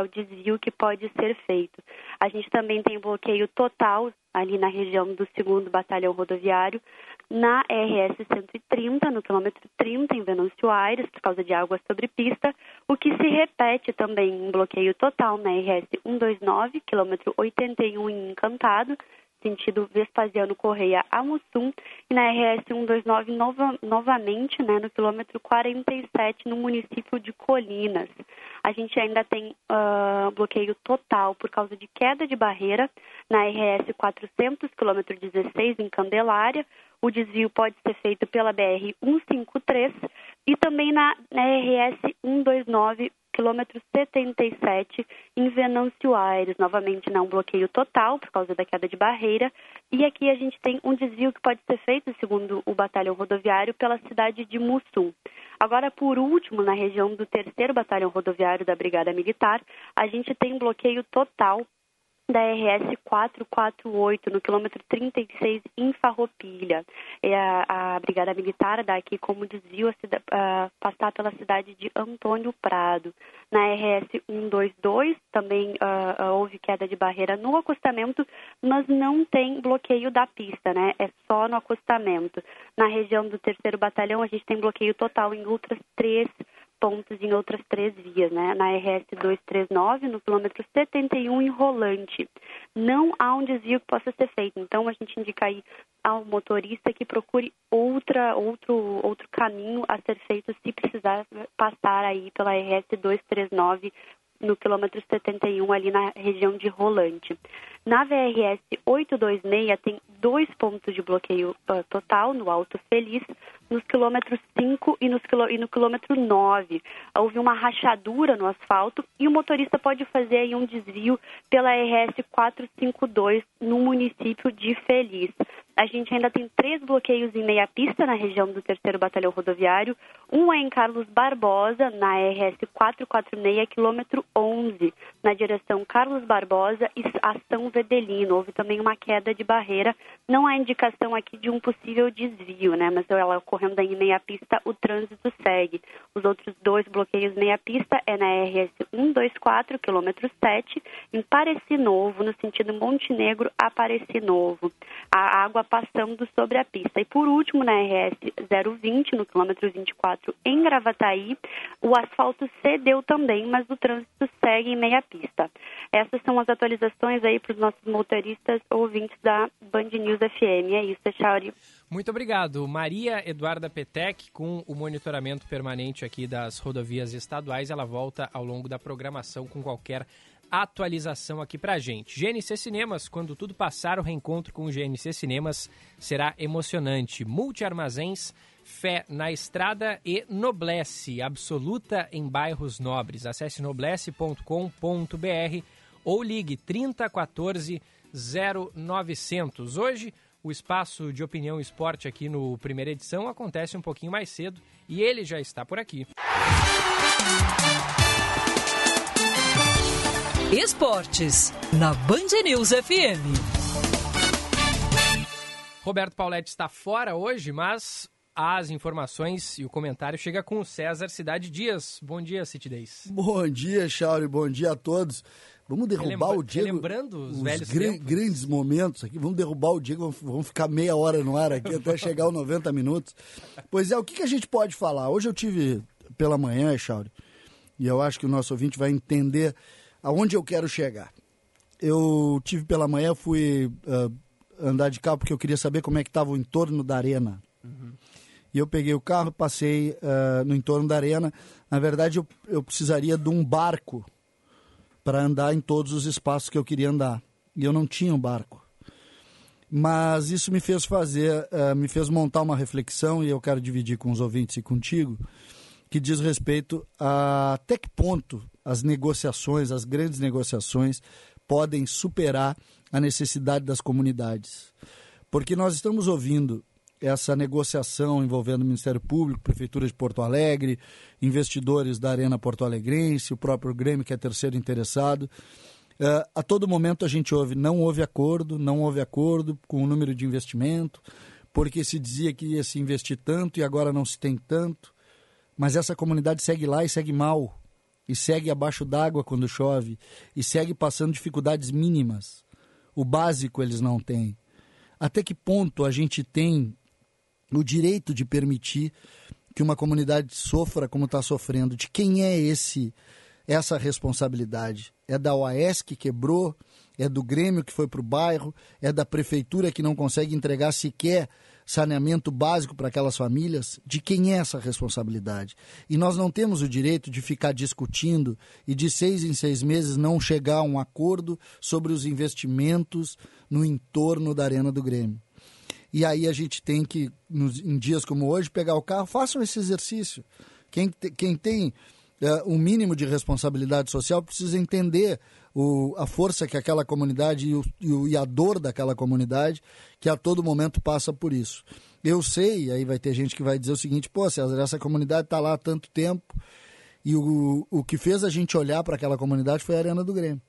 desvio que pode ser feito. A gente também tem bloqueio total ali na região do 2 Batalhão Rodoviário, na RS 130, no quilômetro 30, em Venâncio Aires, por causa de água sobre pista, o que se repete também em bloqueio total na RS 129, quilômetro 81 em Encantado, sentido Vespasiano Correia a Mussum, e na RS 129 nova, novamente, né, no quilômetro 47, no município de Colinas. A gente ainda tem uh, bloqueio total por causa de queda de barreira na RS 400, quilômetro 16, em Candelária. O desvio pode ser feito pela BR 153 e também na, na RS 129, quilômetro 77, em Venâncio Aires. Novamente, não bloqueio total por causa da queda de barreira. E aqui a gente tem um desvio que pode ser feito, segundo o batalhão rodoviário, pela cidade de Mussum. Agora, por último, na região do terceiro batalhão rodoviário da Brigada Militar, a gente tem bloqueio total da RS 448, no quilômetro 36, em Farroupilha. E a, a Brigada Militar dá aqui como desvio a, a, passar pela cidade de Antônio Prado. Na RS 122 também uh, uh, houve queda de barreira no acostamento, mas não tem bloqueio da pista, né? É só no acostamento. Na região do terceiro batalhão a gente tem bloqueio total em outras três pontos em outras três vias, né? Na RS 239, no quilômetro 71, em Rolante. Não há um desvio que possa ser feito, então a gente indica aí ao motorista que procure outra, outro, outro caminho a ser feito se precisar passar aí pela RS 239 no quilômetro 71, ali na região de Rolante. Na VRS 826 tem dois pontos de bloqueio uh, total no Alto Feliz, nos quilômetros 5 e, nos quilô, e no quilômetro 9. Houve uma rachadura no asfalto e o motorista pode fazer aí um desvio pela RS 452 no município de Feliz. A gente ainda tem três bloqueios em meia pista na região do terceiro batalhão rodoviário. Um é em Carlos Barbosa, na RS 446, quilômetro 11, na direção Carlos Barbosa e Ação Vedelino. Houve também uma queda de barreira. Não há indicação aqui de um possível desvio, né? Mas ela ocorrendo em meia pista, o trânsito segue. Os outros dois bloqueios meia pista é na RS 124, quilômetro 7, em Pareci Novo, no sentido Montenegro a Pareci Novo. A água passando sobre a pista. E por último, na RS 020, no quilômetro 24, em Gravataí, o asfalto cedeu também, mas o trânsito segue em meia pista. Essas são as atualizações aí para os nossos motoristas ouvintes da Band News FM. É isso, Chauri. Muito obrigado. Maria Eduarda Petec, com o monitoramento permanente aqui das rodovias estaduais, ela volta ao longo da programação com qualquer atualização aqui pra gente. GNC Cinemas, quando tudo passar, o reencontro com o GNC Cinemas será emocionante. Multi-armazéns, fé na estrada e Noblesse, absoluta em bairros nobres. Acesse noblesse.com.br ou ligue 3014 0900. Hoje, O espaço de opinião esporte aqui no primeira edição acontece um pouquinho mais cedo e ele já está por aqui. Esportes, na Band News FM. Roberto Pauletti está fora hoje, mas as informações e o comentário chega com o César Cidade Dias. Bom dia, Citidez. Bom dia, Chauri. Bom dia a todos. Vamos derrubar Relembra, o Diego. Lembrando os, os velhos grandes momentos aqui. Vamos derrubar o Diego. Vamos ficar meia hora no ar aqui até chegar aos 90 minutos. Pois é, o que, que a gente pode falar? Hoje eu tive pela manhã, Chauri, e eu acho que o nosso ouvinte vai entender aonde eu quero chegar. Eu tive pela manhã, fui uh, andar de carro porque eu queria saber como é que estava o entorno da arena. Uhum. E eu peguei o carro, passei uh, no entorno da arena. Na verdade, eu, eu precisaria de um barco para andar em todos os espaços que eu queria andar. E eu não tinha um barco. Mas isso me fez fazer, uh, me fez montar uma reflexão, e eu quero dividir com os ouvintes e contigo, que diz respeito a até que ponto as negociações, as grandes negociações, podem superar a necessidade das comunidades. Porque nós estamos ouvindo essa negociação envolvendo o Ministério Público, Prefeitura de Porto Alegre, investidores da Arena Porto Alegrense, o próprio Grêmio, que é terceiro interessado. Uh, a todo momento a gente ouve, não houve acordo, não houve acordo com o número de investimento, porque se dizia que ia se investir tanto e agora não se tem tanto. Mas essa comunidade segue lá e segue mal, e segue abaixo d'água quando chove, e segue passando dificuldades mínimas. O básico eles não têm. Até que ponto a gente tem o direito de permitir que uma comunidade sofra como está sofrendo? De quem é esse essa responsabilidade? É da OAS que quebrou? É do Grêmio que foi para o bairro? É da prefeitura que não consegue entregar sequer saneamento básico para aquelas famílias? De quem é essa responsabilidade? E nós não temos o direito de ficar discutindo e de seis em seis meses não chegar a um acordo sobre os investimentos no entorno da Arena do Grêmio. E aí a gente tem que, nos, em dias como hoje, pegar o carro, façam esse exercício. Quem, quem tem uh, um mínimo de responsabilidade social precisa entender o, a força que aquela comunidade e, e, o, e a dor daquela comunidade que a todo momento passa por isso. Eu sei, aí vai ter gente que vai dizer o seguinte, pô, César, essa comunidade está lá há tanto tempo e o, o que fez a gente olhar para aquela comunidade foi a Arena do Grêmio.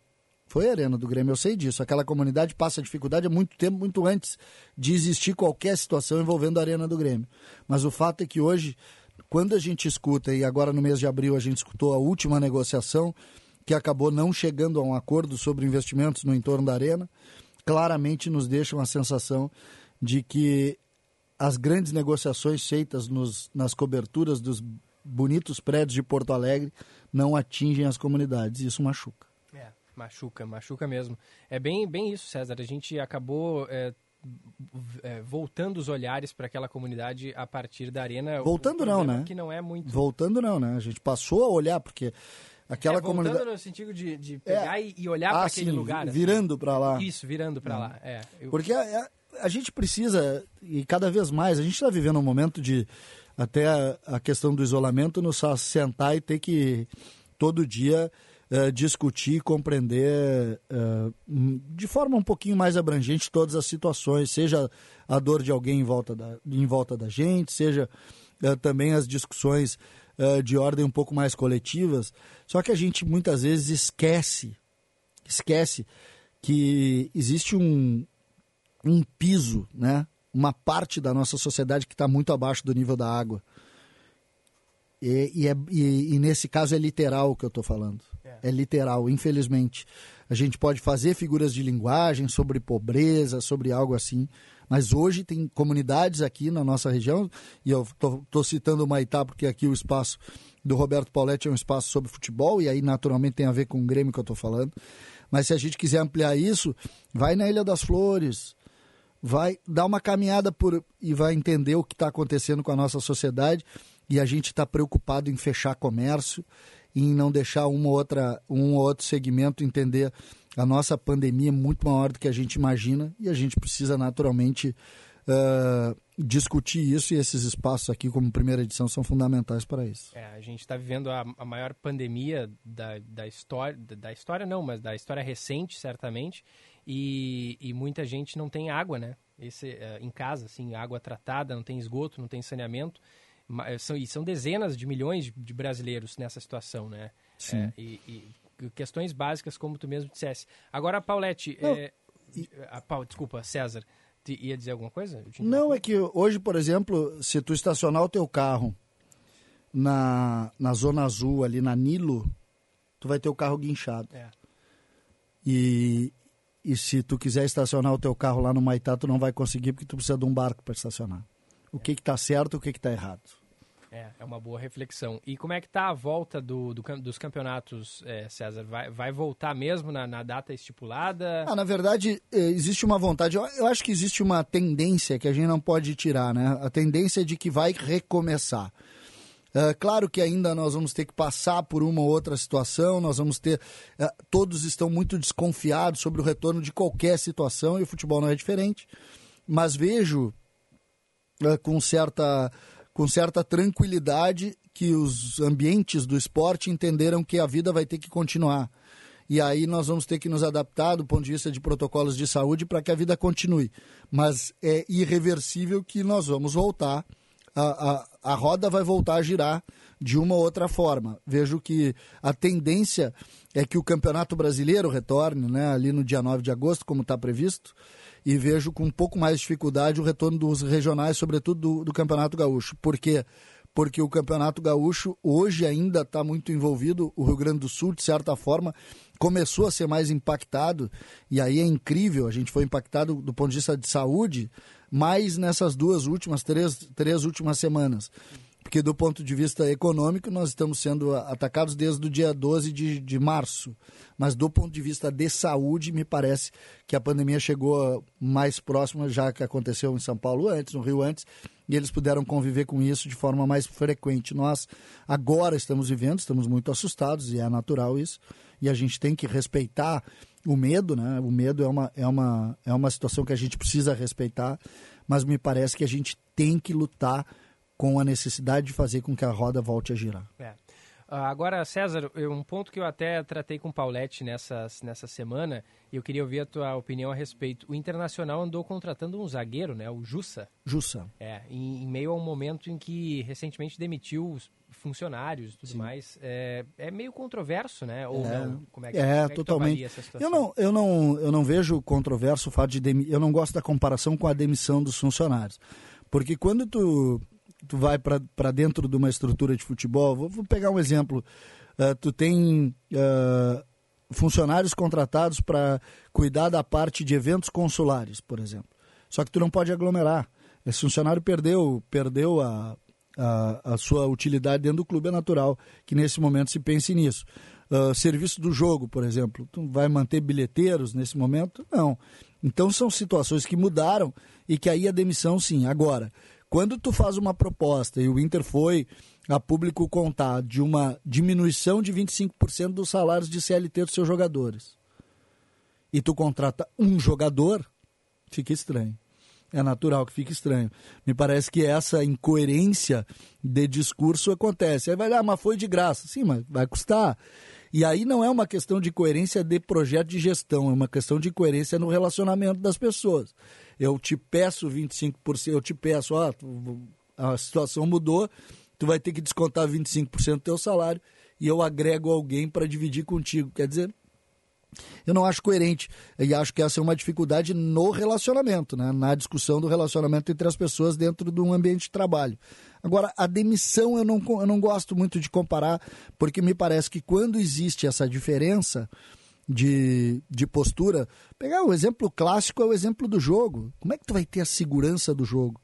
Foi a Arena do Grêmio, eu sei disso. Aquela comunidade passa dificuldade há muito tempo, muito antes de existir qualquer situação envolvendo a Arena do Grêmio. Mas o fato é que hoje, quando a gente escuta, e agora no mês de abril a gente escutou a última negociação, que acabou não chegando a um acordo sobre investimentos no entorno da Arena, claramente nos deixa uma sensação de que as grandes negociações feitas nos, nas coberturas dos bonitos prédios de Porto Alegre não atingem as comunidades. Isso machuca. Machuca, machuca mesmo. É bem, bem isso, César. A gente acabou é, é, voltando os olhares para aquela comunidade a partir da arena. Voltando não, né? Que não é muito. Voltando não, né? A gente passou a olhar porque aquela é, comunidade. Voltando no sentido de, de pegar é. e olhar ah, para aquele lugar. Virando assim. para lá. Isso, virando para lá. É. Eu... Porque a, a, gente precisa e cada vez mais a gente está vivendo um momento de até a, a questão do isolamento nos sentar e ter que todo dia uh, discutir, compreender uh, de forma um pouquinho mais abrangente todas as situações, seja a dor de alguém em volta da, em volta da gente, seja uh, também as discussões de ordem um pouco mais coletivas. Só que a gente muitas vezes esquece, esquece que existe um, um piso, né? uma parte da nossa sociedade que está muito abaixo do nível da água. E, e, é, e, e, nesse caso é literal o que eu estou falando. É. é. literal, infelizmente. A gente pode fazer figuras de linguagem sobre pobreza, sobre algo assim, mas hoje tem comunidades aqui na nossa região, e eu estou citando o Maitá porque aqui o espaço do Roberto Pauletti é um espaço sobre futebol, e aí naturalmente tem a ver com o Grêmio que eu estou falando. Mas se a gente quiser ampliar isso, vai na Ilha das Flores, vai dar uma caminhada por e vai entender o que está acontecendo com a nossa sociedade e a gente está preocupado em fechar comércio, em não deixar uma outra, um ou outro segmento entender a nossa pandemia é muito maior do que a gente imagina e a gente precisa naturalmente uh, discutir isso e esses espaços aqui, como primeira edição, são fundamentais para isso. É, a gente está vivendo a, a, maior pandemia da, da história, da história não, mas da história recente, certamente, e, e muita gente não tem água, né? Esse, uh, em casa, assim, água tratada, não tem esgoto, não tem saneamento, são, e são dezenas de milhões de brasileiros nessa situação, né? Sim. É, e, e, questões básicas, como tu mesmo dissesse. Agora, Paulette, é, a, a, desculpa, César, ia dizer alguma coisa? Não, é que hoje, por exemplo, se tu estacionar o teu carro na, na Zona Azul, ali na Nilo, tu vai ter o carro guinchado. É. E, e se tu quiser estacionar o teu carro lá no Maitá, tu não vai conseguir porque tu precisa de um barco para estacionar. O é. que está certo o que está errado. É, é uma boa reflexão. E como é que está a volta do, do dos campeonatos, é, César? Vai, vai voltar mesmo na, na data estipulada? Ah, na verdade, é, existe uma vontade. Eu, acho que existe uma tendência que a gente não pode tirar, né? A tendência é de que vai recomeçar. É, claro que ainda nós vamos ter que passar por uma ou outra situação, nós vamos ter. Todos estão muito desconfiados sobre o retorno de qualquer situação e o futebol não é diferente. Mas vejo com certa com certa tranquilidade que os ambientes do esporte entenderam que a vida vai ter que continuar. E aí nós vamos ter que nos adaptar do ponto de vista de protocolos de saúde para que a vida continue. Mas é irreversível que nós vamos voltar, a, a, a roda vai voltar a girar de uma ou outra forma. Vejo que a tendência é que o Campeonato Brasileiro retorne né, ali no dia 9 de agosto, como está previsto, e vejo com um pouco mais de dificuldade o retorno dos regionais, sobretudo do, do Campeonato Gaúcho. Por quê? Porque o Campeonato Gaúcho hoje ainda está muito envolvido, o Rio Grande do Sul, de certa forma, começou a ser mais impactado, e aí é incrível, a gente foi impactado do ponto de vista de saúde, mais nessas duas últimas, três, três últimas semanas porque do ponto de vista econômico nós estamos sendo atacados desde o dia 12 de, de março, mas do ponto de vista de saúde me parece que a pandemia chegou mais próxima já que aconteceu em São Paulo antes, no Rio antes, e eles puderam conviver com isso de forma mais frequente. Nós agora estamos vivendo, estamos muito assustados e é natural isso, e a gente tem que respeitar o medo, né? O medo é uma, é uma, é uma situação que a gente precisa respeitar, mas me parece que a gente tem que lutar com a necessidade de fazer com que a roda volte a girar. É. Uh, agora, César, um ponto que eu até tratei com o Paulette nessa, nessa semana, e eu queria ouvir a tua opinião a respeito. O Internacional andou contratando um zagueiro, né? O Jussa. Jussa. É, em, em meio a um momento em que recentemente demitiu funcionários e tudo Sim. mais. É, é meio controverso, né? Ou é, não? Como é, que, é, é totalmente. eu não, eu não, eu não vejo controverso o fato de eu não gosto da comparação com a demissão dos funcionários, porque quando tu tu vai para dentro de uma estrutura de futebol, vou, vou pegar um exemplo. Uh, tu tem uh, funcionários contratados para cuidar da parte de eventos consulares, por exemplo. Só que tu não pode aglomerar. Esse funcionário perdeu, perdeu a, a, a sua utilidade dentro do clube, é natural que nesse momento se pense nisso. Uh, serviço do jogo, por exemplo, tu vai manter bilheteiros nesse momento? Não. Então são situações que mudaram e que aí a demissão sim. Agora, quando tu faz uma proposta e o Inter foi a público contar de uma diminuição de 25% dos salários de CLT dos seus jogadores, e tu contrata um jogador, fica estranho. É natural que fique estranho. Me parece que essa incoerência de discurso acontece. Aí vai, ah, mas foi de graça. Sim, mas vai custar. E aí não é uma questão de coerência de projeto de gestão, é uma questão de coerência no relacionamento das pessoas eu te peço 25%, eu te peço, ó, a situação mudou, tu vai ter que descontar 25% do teu salário e eu agrego alguém para dividir contigo. Quer dizer, eu não acho coerente e acho que essa é uma dificuldade no relacionamento, né? na discussão do relacionamento entre as pessoas dentro de um ambiente de trabalho. Agora, a demissão eu não, eu não gosto muito de comparar, porque me parece que quando existe essa diferença, de, de postura. Pegar o exemplo clássico é o exemplo do jogo. Como é que tu vai ter a segurança do jogo?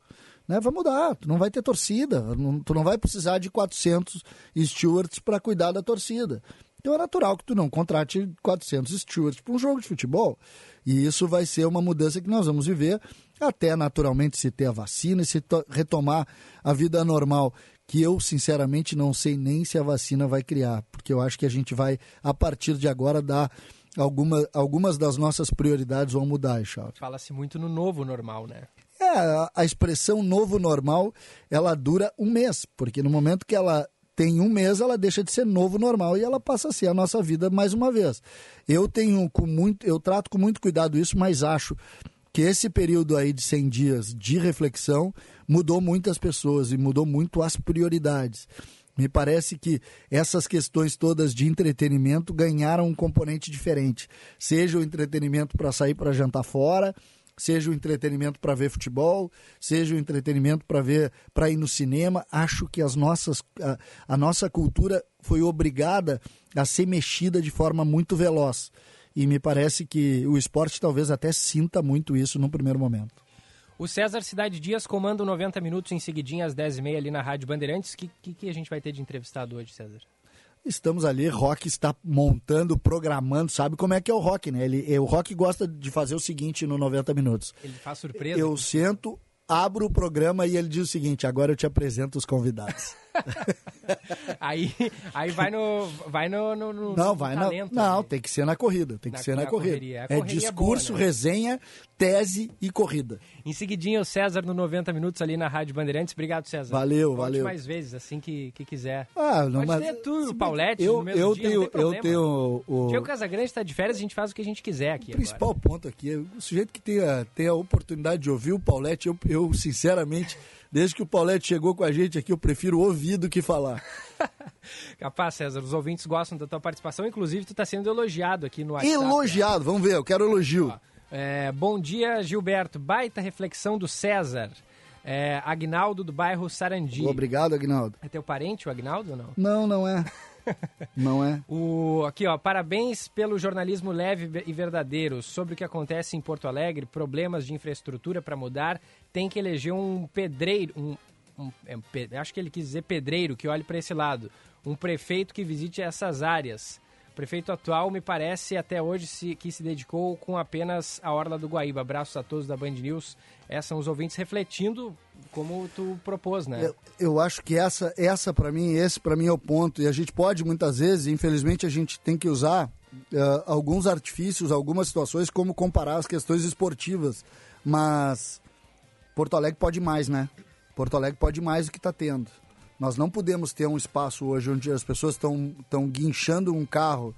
Né? Vai mudar, tu não vai ter torcida, não, tu não vai precisar de 400 stewards para cuidar da torcida. Então é natural que tu não contrate 400 stewards para um jogo de futebol. E isso vai ser uma mudança que nós vamos viver até naturalmente se ter a vacina e se retomar a vida normal que eu sinceramente não sei nem se a vacina vai criar, porque eu acho que a gente vai, a partir de agora, dar alguma, algumas das nossas prioridades vão mudar, Charles. Fala-se muito no novo normal, né? É, a, a expressão novo normal, ela dura um mês, porque no momento que ela tem um mês, ela deixa de ser novo normal e ela passa a ser a nossa vida mais uma vez. Eu tenho com muito, eu trato com muito cuidado isso, mas acho que esse período aí de 100 dias de reflexão mudou muitas pessoas e mudou muito as prioridades. Me parece que essas questões todas de entretenimento ganharam um componente diferente. Seja o entretenimento para sair para jantar fora, seja o entretenimento para ver futebol, seja o entretenimento para ver para ir no cinema. Acho que as nossas a, a, nossa cultura foi obrigada a ser mexida de forma muito veloz. E me parece que o esporte talvez até sinta muito isso no primeiro momento. O César Cidade Dias comanda 90 minutos em seguidinha às 10h30 ali na Rádio Bandeirantes. O que, que, que, a gente vai ter de entrevistado hoje, César? Estamos ali, Rock está montando, programando, sabe como é que é o Rock, né? Ele, o Rock gosta de fazer o seguinte no 90 minutos. Ele faz surpresa? Eu sento, abro o programa e ele diz o seguinte: agora eu te apresento os convidados. aí, aí vai no, vai no, no, no não, vai talento, não, né? tem que ser na corrida, tem que na, ser na, na corrida. Correria. É, discurso, é boa, né? resenha, tese e corrida. Em seguidinho o César no 90 minutos ali na Rádio Bandeirantes. Obrigado, César. Valeu, Volte valeu. mais vezes assim que, que quiser. Ah, não, Pode mas ter tu, o Paulette, eu, no mesmo eu dia, tenho, eu tenho o Tiago Casagrande está de férias, a gente faz o que a gente quiser aqui. O principal agora. ponto aqui é o sujeito que tem a, tem a oportunidade de ouvir o Paulette, eu, eu sinceramente Desde que o Paulette chegou com a gente aqui, eu prefiro ouvir do que falar. Capaz, César, os ouvintes gostam da tua participação, inclusive tu está sendo elogiado aqui no WhatsApp. Elogiado, vamos ver, eu quero elogio. Ó, é, bom dia, Gilberto. Baita reflexão do César. É, Agnaldo do bairro Sarandi. Obrigado, Agnaldo. É teu parente, o Agnaldo ou não? Não, não é. Não é? O, aqui, ó, parabéns pelo jornalismo leve e verdadeiro sobre o que acontece em Porto Alegre, problemas de infraestrutura para mudar. Tem que eleger um pedreiro, um, um é, acho que ele quis dizer pedreiro, que olhe para esse lado. Um prefeito que visite essas áreas. O prefeito atual, me parece, até hoje se, que se dedicou com apenas a Orla do Guaíba. Abraços a todos da Band News. Essas são os ouvintes refletindo como tu propôs, né? Eu, eu acho que essa, essa para mim, esse para mim é o ponto. E a gente pode muitas vezes, infelizmente, a gente tem que usar uh, alguns artifícios, algumas situações, como comparar as questões esportivas. Mas Porto Alegre pode mais, né? Porto Alegre pode mais do que está tendo. Nós não podemos ter um espaço hoje onde as pessoas estão guinchando um carro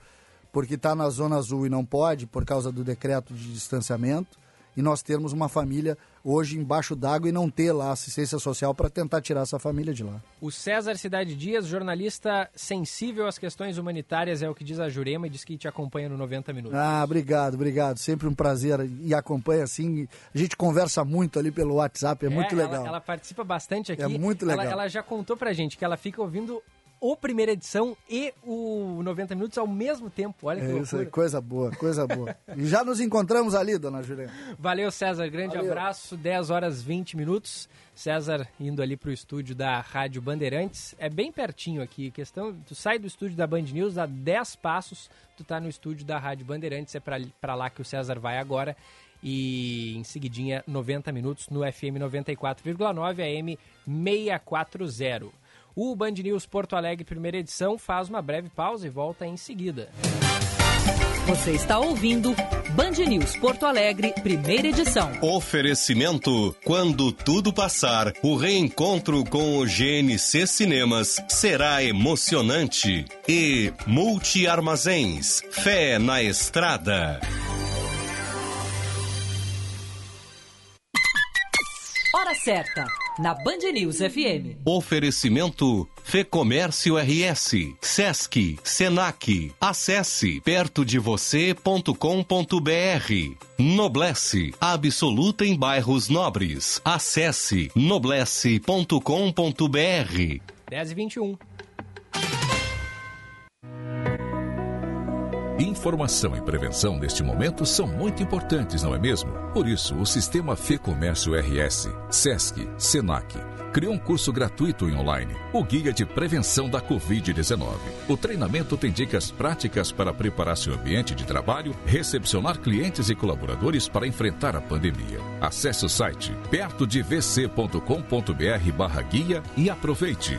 porque está na zona azul e não pode por causa do decreto de distanciamento e nós termos uma família hoje embaixo d'água e não ter lá assistência social para tentar tirar essa família de lá. O César Cidade Dias, jornalista sensível às questões humanitárias, é o que diz a Jurema e diz que te acompanha no 90 Minutos. Ah, obrigado, obrigado. Sempre um prazer e acompanha assim. A gente conversa muito ali pelo WhatsApp, é, é muito legal. Ela, ela, participa bastante aqui. É muito legal. Ela, ela já contou pra gente que ela fica ouvindo o primeira edição e o 90 minutos ao mesmo tempo. Olha que é isso aí, coisa boa, coisa boa. e já nos encontramos ali, dona Juliana. Valeu, César. Grande Valeu. abraço. 10 horas 20 minutos. César indo ali pro estúdio da Rádio Bandeirantes. É bem pertinho aqui. Questão, tu sai do estúdio da Band News, dá 10 passos, tu tá no estúdio da Rádio Bandeirantes. É para lá que o César vai agora. E em seguidinha, 90 minutos no FM 94,9 AM 640. O Band News Porto Alegre, primeira edição, faz uma breve pausa e volta em seguida. Você está ouvindo Band News Porto Alegre, primeira edição. Oferecimento: quando tudo passar, o reencontro com o GNC Cinemas será emocionante. E Multi Armazéns, fé na estrada. Hora certa na Band News FM. Oferecimento Fê Comércio RS, Sesc, Senac. Acesse perto de você.com.br. Noblesse, absoluta em bairros nobres. Acesse noblesse.com.br. 10 e 21. Informação e prevenção neste momento são muito importantes, não é mesmo? Por isso, o Sistema Fê Comércio RS, SESC, SENAC, criou um curso gratuito em online, o Guia de Prevenção da Covid-19. O treinamento tem dicas práticas para preparar seu ambiente de trabalho, recepcionar clientes e colaboradores para enfrentar a pandemia. Acesse o site pertodevc.com.br barra guia e aproveite.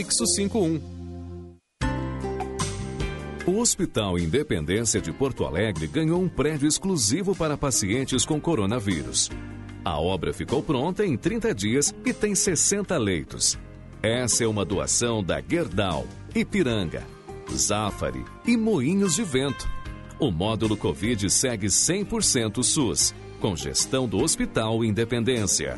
prefixo 51. O Hospital Independência de Porto Alegre ganhou um prédio exclusivo para pacientes com coronavírus. A obra ficou pronta em 30 dias e tem 60 leitos. Essa é uma doação da Gerdau, Ipiranga, Zafari e Moinhos de Vento. O módulo Covid segue 100% SUS, com gestão do Hospital Independência.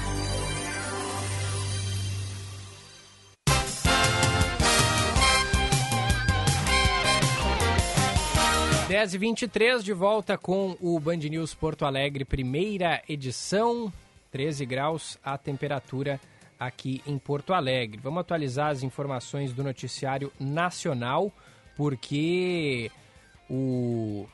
10 e 23 de volta com o Band News Porto Alegre, primeira edição. 13 graus a temperatura aqui em Porto Alegre. Vamos atualizar as informações do noticiário nacional, porque o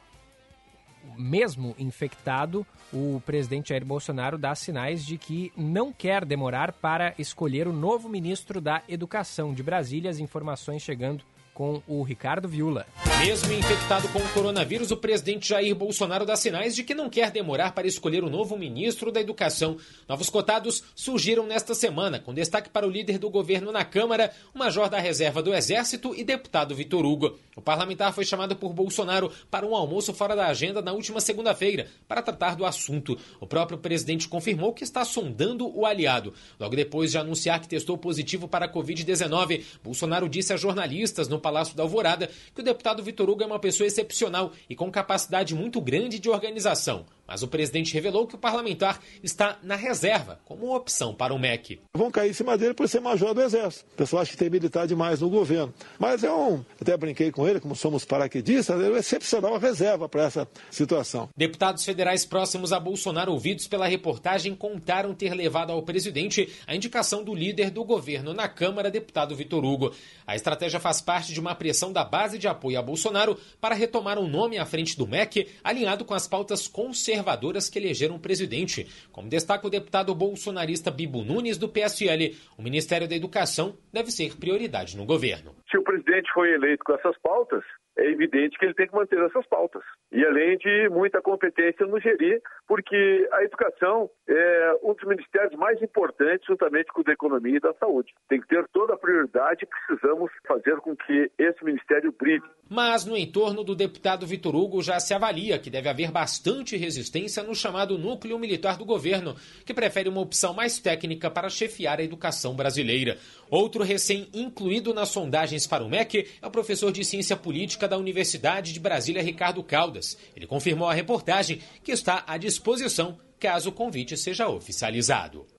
mesmo infectado, o presidente Jair Bolsonaro dá sinais de que não quer demorar para escolher o novo ministro da Educação de Brasília. As informações chegando com o Ricardo Viula. Mesmo infectado com o coronavírus, o presidente Jair Bolsonaro dá sinais de que não quer demorar para escolher o novo ministro da Educação. Novos cotados surgiram nesta semana, com destaque para o líder do governo na Câmara, o major da reserva do Exército e deputado Vitor Hugo. O parlamentar foi chamado por Bolsonaro para um almoço fora da agenda na última segunda-feira para tratar do assunto. O próprio presidente confirmou que está sondando o aliado. Logo depois de anunciar que testou positivo para a Covid-19, Bolsonaro disse a jornalistas no Palácio da Alvorada que o deputado Vitor Hugo é uma pessoa excepcional e com capacidade muito grande de organização. Mas o presidente revelou que o parlamentar está na reserva, como opção para o MEC. Vão cair em cima dele por ser major do Exército. O pessoal acha que tem militar demais no governo. Mas é um. Até brinquei com ele, como somos paraquedistas, é excepcional reserva para essa situação. Deputados federais próximos a Bolsonaro, ouvidos pela reportagem, contaram ter levado ao presidente a indicação do líder do governo na Câmara, deputado Vitor Hugo. A estratégia faz parte de uma pressão da base de apoio a Bolsonaro para retomar um nome à frente do MEC, alinhado com as pautas conservadoras conservadoras que elegeram o presidente. Como destaca o deputado bolsonarista Bibo Nunes, do PSL, o Ministério da Educação deve ser prioridade no governo. Se o presidente foi eleito com essas pautas, é evidente que ele tem que manter essas pautas. E além de muita competência no gerir, porque a educação é um dos ministérios mais importantes, juntamente com o da economia e da saúde. Tem que ter toda a prioridade e precisamos fazer com que esse ministério brilhe. Mas no entorno do deputado Vitor Hugo já se avalia que deve haver bastante resistência no chamado núcleo militar do governo, que prefere uma opção mais técnica para chefiar a educação brasileira. Outro recém-incluído nas sondagens para o MEC é o professor de ciência política da Universidade de Brasília, Ricardo Caldas. Ele confirmou à reportagem que está à disposição caso o convite seja oficializado.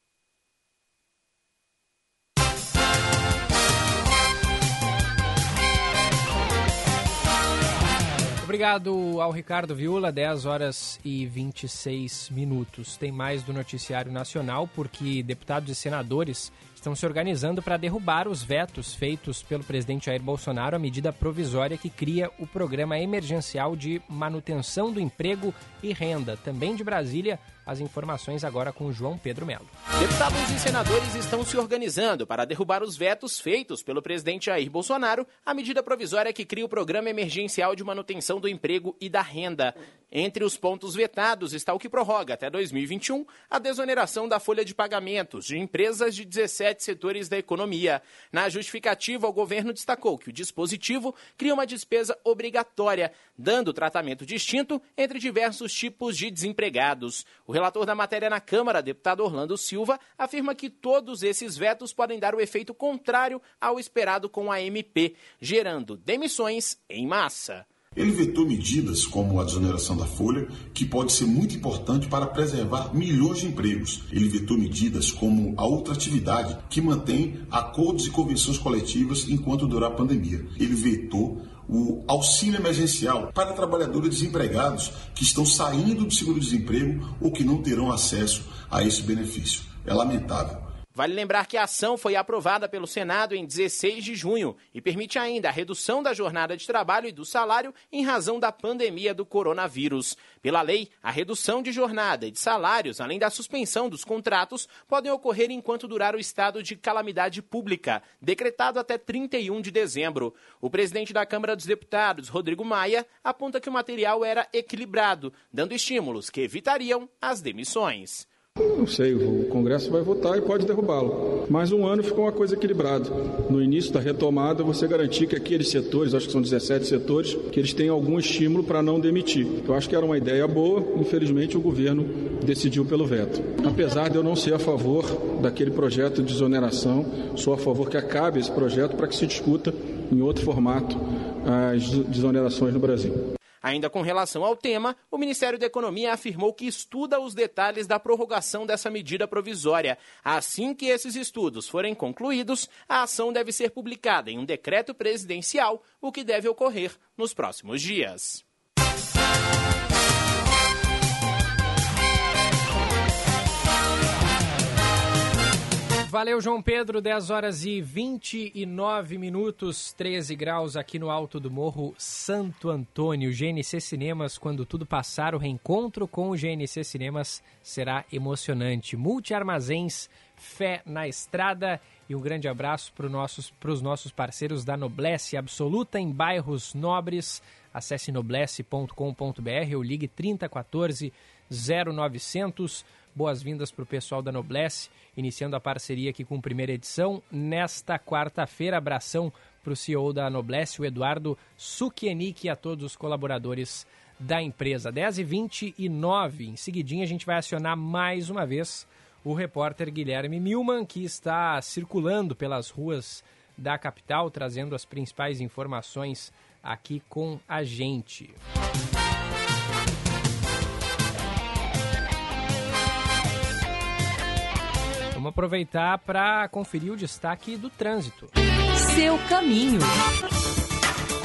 Obrigado ao Ricardo Viula, 10 horas e 26 minutos. Tem mais do Noticiário Nacional, porque deputados e senadores estão se organizando para derrubar os vetos feitos pelo presidente Jair Bolsonaro à medida provisória que cria o Programa Emergencial de Manutenção do Emprego e Renda. Também de Brasília, as informações agora com João Pedro Melo. Deputados e senadores estão se organizando para derrubar os vetos feitos pelo presidente Jair Bolsonaro à medida provisória que cria o Programa Emergencial de Manutenção do Emprego e da Renda. Entre os pontos vetados está o que prorroga até 2021 a desoneração da folha de pagamentos de empresas de 17 setores da economia. Na justificativa, o governo destacou que o dispositivo cria uma despesa obrigatória, dando tratamento distinto entre diversos tipos de desempregados. O relator da matéria na Câmara, deputado Orlando Silva, afirma que todos esses vetos podem dar o efeito contrário ao esperado com a MP, gerando demissões em massa. Ele vetou medidas como a desoneração da folha, que pode ser muito importante para preservar milhões de empregos. Ele vetou medidas como a outra atividade, que mantém acordos e convenções coletivas enquanto durar a pandemia. Ele vetou o auxílio emergencial para trabalhadores desempregados que estão saindo do seguro-desemprego ou que não terão acesso a esse benefício. É lamentável. Vale lembrar que a ação foi aprovada pelo Senado em 16 de junho e permite ainda a redução da jornada de trabalho e do salário em razão da pandemia do coronavírus. Pela lei, a redução de jornada e de salários, além da suspensão dos contratos, podem ocorrer enquanto durar o estado de calamidade pública, decretado até 31 de dezembro. O presidente da Câmara dos Deputados, Rodrigo Maia, aponta que o material era equilibrado, dando estímulos que evitariam as demissões. Não sei, o Congresso vai votar e pode derrubá-lo. Mas um ano ficou uma coisa equilibrada. No início da retomada, você garantir que aqueles setores, acho que são 17 setores, que eles tenham algum estímulo para não demitir. Eu acho que era uma ideia boa, infelizmente o governo decidiu pelo veto. Apesar de eu não ser a favor daquele projeto de exoneração, sou a favor que acabe esse projeto para que se discuta em outro formato as desonerações no Brasil. Ainda com relação ao tema, o Ministério da Economia afirmou que estuda os detalhes da prorrogação dessa medida provisória. Assim que esses estudos forem concluídos, a ação deve ser publicada em um decreto presidencial, o que deve ocorrer nos próximos dias. Valeu, João Pedro. 10 horas e 29 minutos, 13 graus aqui no alto do Morro Santo Antônio. GNC Cinemas, quando tudo passar, o reencontro com o GNC Cinemas será emocionante. Multiarmazéns, fé na estrada e um grande abraço para nossos, os nossos parceiros da Noblesse Absoluta em bairros nobres. Acesse noblesse.com.br ou ligue 3014 0900. Boas-vindas para o pessoal da Noblesse iniciando a parceria aqui com a primeira edição. Nesta quarta-feira, abração para o CEO da Noblesse, o Eduardo Sukienic e a todos os colaboradores da empresa. 10h29, em seguidinha a gente vai acionar mais uma vez o repórter Guilherme Milman, que está circulando pelas ruas da capital, trazendo as principais informações aqui com a gente. Vamos aproveitar para conferir o destaque do trânsito. Seu caminho.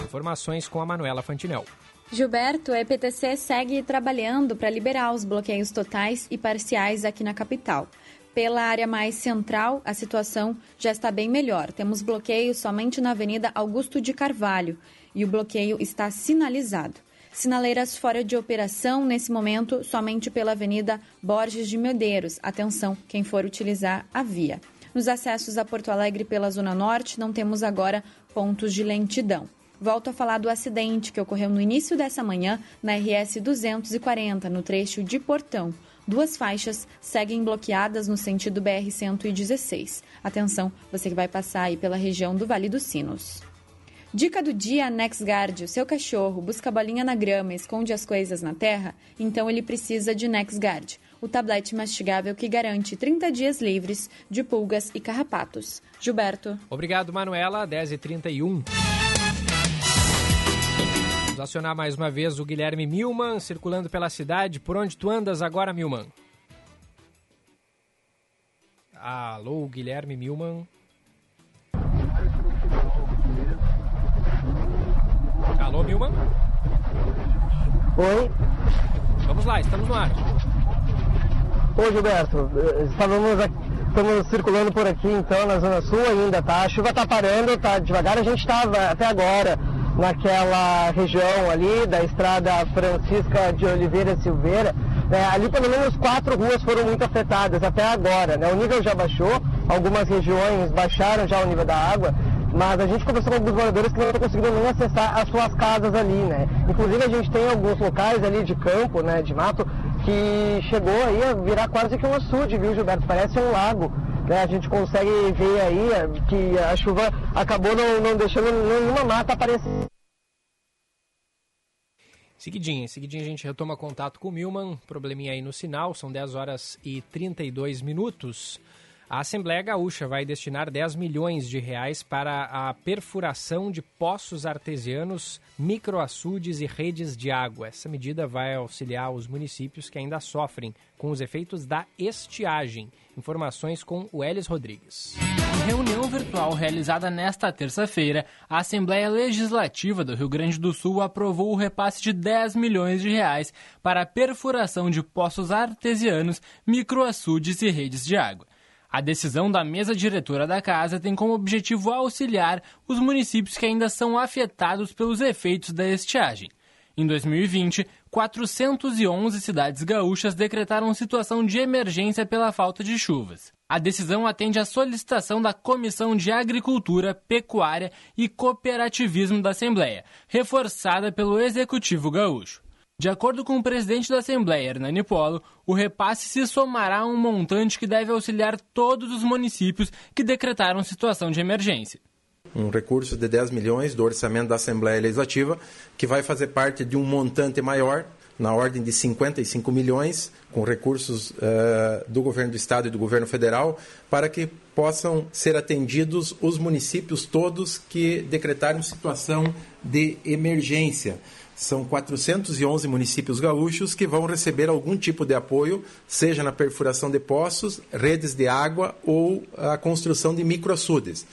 Informações com a Manuela Fantinel. Gilberto, a EPTC segue trabalhando para liberar os bloqueios totais e parciais aqui na capital. Pela área mais central, a situação já está bem melhor. Temos bloqueios somente na Avenida Augusto de Carvalho e o bloqueio está sinalizado. Sinaleiras fora de operação nesse momento somente pela Avenida Borges de Medeiros. Atenção, quem for utilizar a via. Nos acessos a Porto Alegre pela Zona Norte, não temos agora pontos de lentidão. Volto a falar do acidente que ocorreu no início dessa manhã na RS 240, no trecho de Portão. Duas faixas seguem bloqueadas no sentido BR-116. Atenção, você que vai passar aí pela região do Vale dos Sinos. Dica do dia NexGuard. O seu cachorro busca bolinha na grama e esconde as coisas na terra? Então ele precisa de NexGuard, o tablete mastigável que garante 30 dias livres de pulgas e carrapatos. Gilberto. Obrigado, Manuela. 10h31. Vamos acionar mais uma vez o Guilherme Milman, circulando pela cidade. Por onde tu andas agora, Milman? Alô, Guilherme Milman. Alô, Milman? Oi. Vamos lá, estamos no ar. Oi, Gilberto. Estávamos, estamos circulando por aqui, então, na Zona Sul ainda, tá? A chuva tá parando, tá devagar. A gente estava até agora naquela região ali da estrada Francisca de Oliveira Silveira. É, ali pelo menos quatro ruas foram muito afetadas até agora. Né? O nível já baixou, algumas regiões baixaram já o nível da água, mas a gente conversou com alguns moradores que não estão conseguindo nem acessar as suas casas ali, né? Inclusive a gente tem alguns locais ali de campo, né, de mato, que chegou aí a virar quase que um açude, viu, Gilberto? Parece um lago. Né? A gente consegue ver aí é, que a chuva acabou não, não deixando nenhuma mata aparecer. Seguidinho, seguidinho a gente retoma contato com o Milman, probleminha aí no sinal, são 10 horas e 32 minutos. A Assembleia Gaúcha vai destinar 10 milhões de reais para a perfuração de poços artesianos, microaçudes e redes de água. Essa medida vai auxiliar os municípios que ainda sofrem com os efeitos da estiagem. Informações com o Elis Rodrigues. Em reunião virtual realizada nesta terça-feira, a Assembleia Legislativa do Rio Grande do Sul aprovou o repasse de 10 milhões de reais para a perfuração de poços artesianos, microaçudes e redes de água. A decisão da mesa diretora da casa tem como objetivo auxiliar os municípios que ainda são afetados pelos efeitos da estiagem. Em 2020, 411 cidades gaúchas decretaram situação de emergência pela falta de chuvas. A decisão atende à solicitação da Comissão de Agricultura, Pecuária e Cooperativismo da Assembleia, reforçada pelo Executivo Gaúcho. De acordo com o presidente da Assembleia, Hernani Polo, o repasse se somará a um montante que deve auxiliar todos os municípios que decretaram situação de emergência. Um recurso de 10 milhões do orçamento da Assembleia Legislativa, que vai fazer parte de um montante maior, na ordem de 55 milhões, com recursos uh, do governo do Estado e do governo federal, para que possam ser atendidos os municípios todos que decretaram situação de emergência. São 411 municípios gaúchos que vão receber algum tipo de apoio, seja na perfuração de poços, redes de água ou a construção de microaçudes.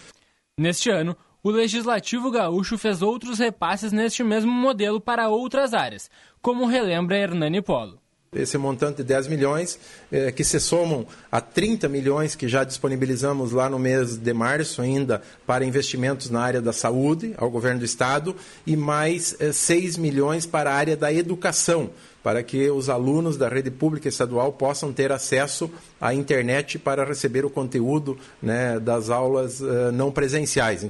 Neste ano, o Legislativo Gaúcho fez outros repasses neste mesmo modelo para outras áreas, como relembra Hernani Polo esse montante de 10 milhões, eh, que se somam a 30 milhões que já disponibilizamos lá no mês de março ainda para investimentos na área da saúde, ao governo do estado, e mais eh, 6 milhões para a área da educação, para que os alunos da rede pública estadual possam ter acesso à internet para receber o conteúdo né, das aulas eh, não presenciais.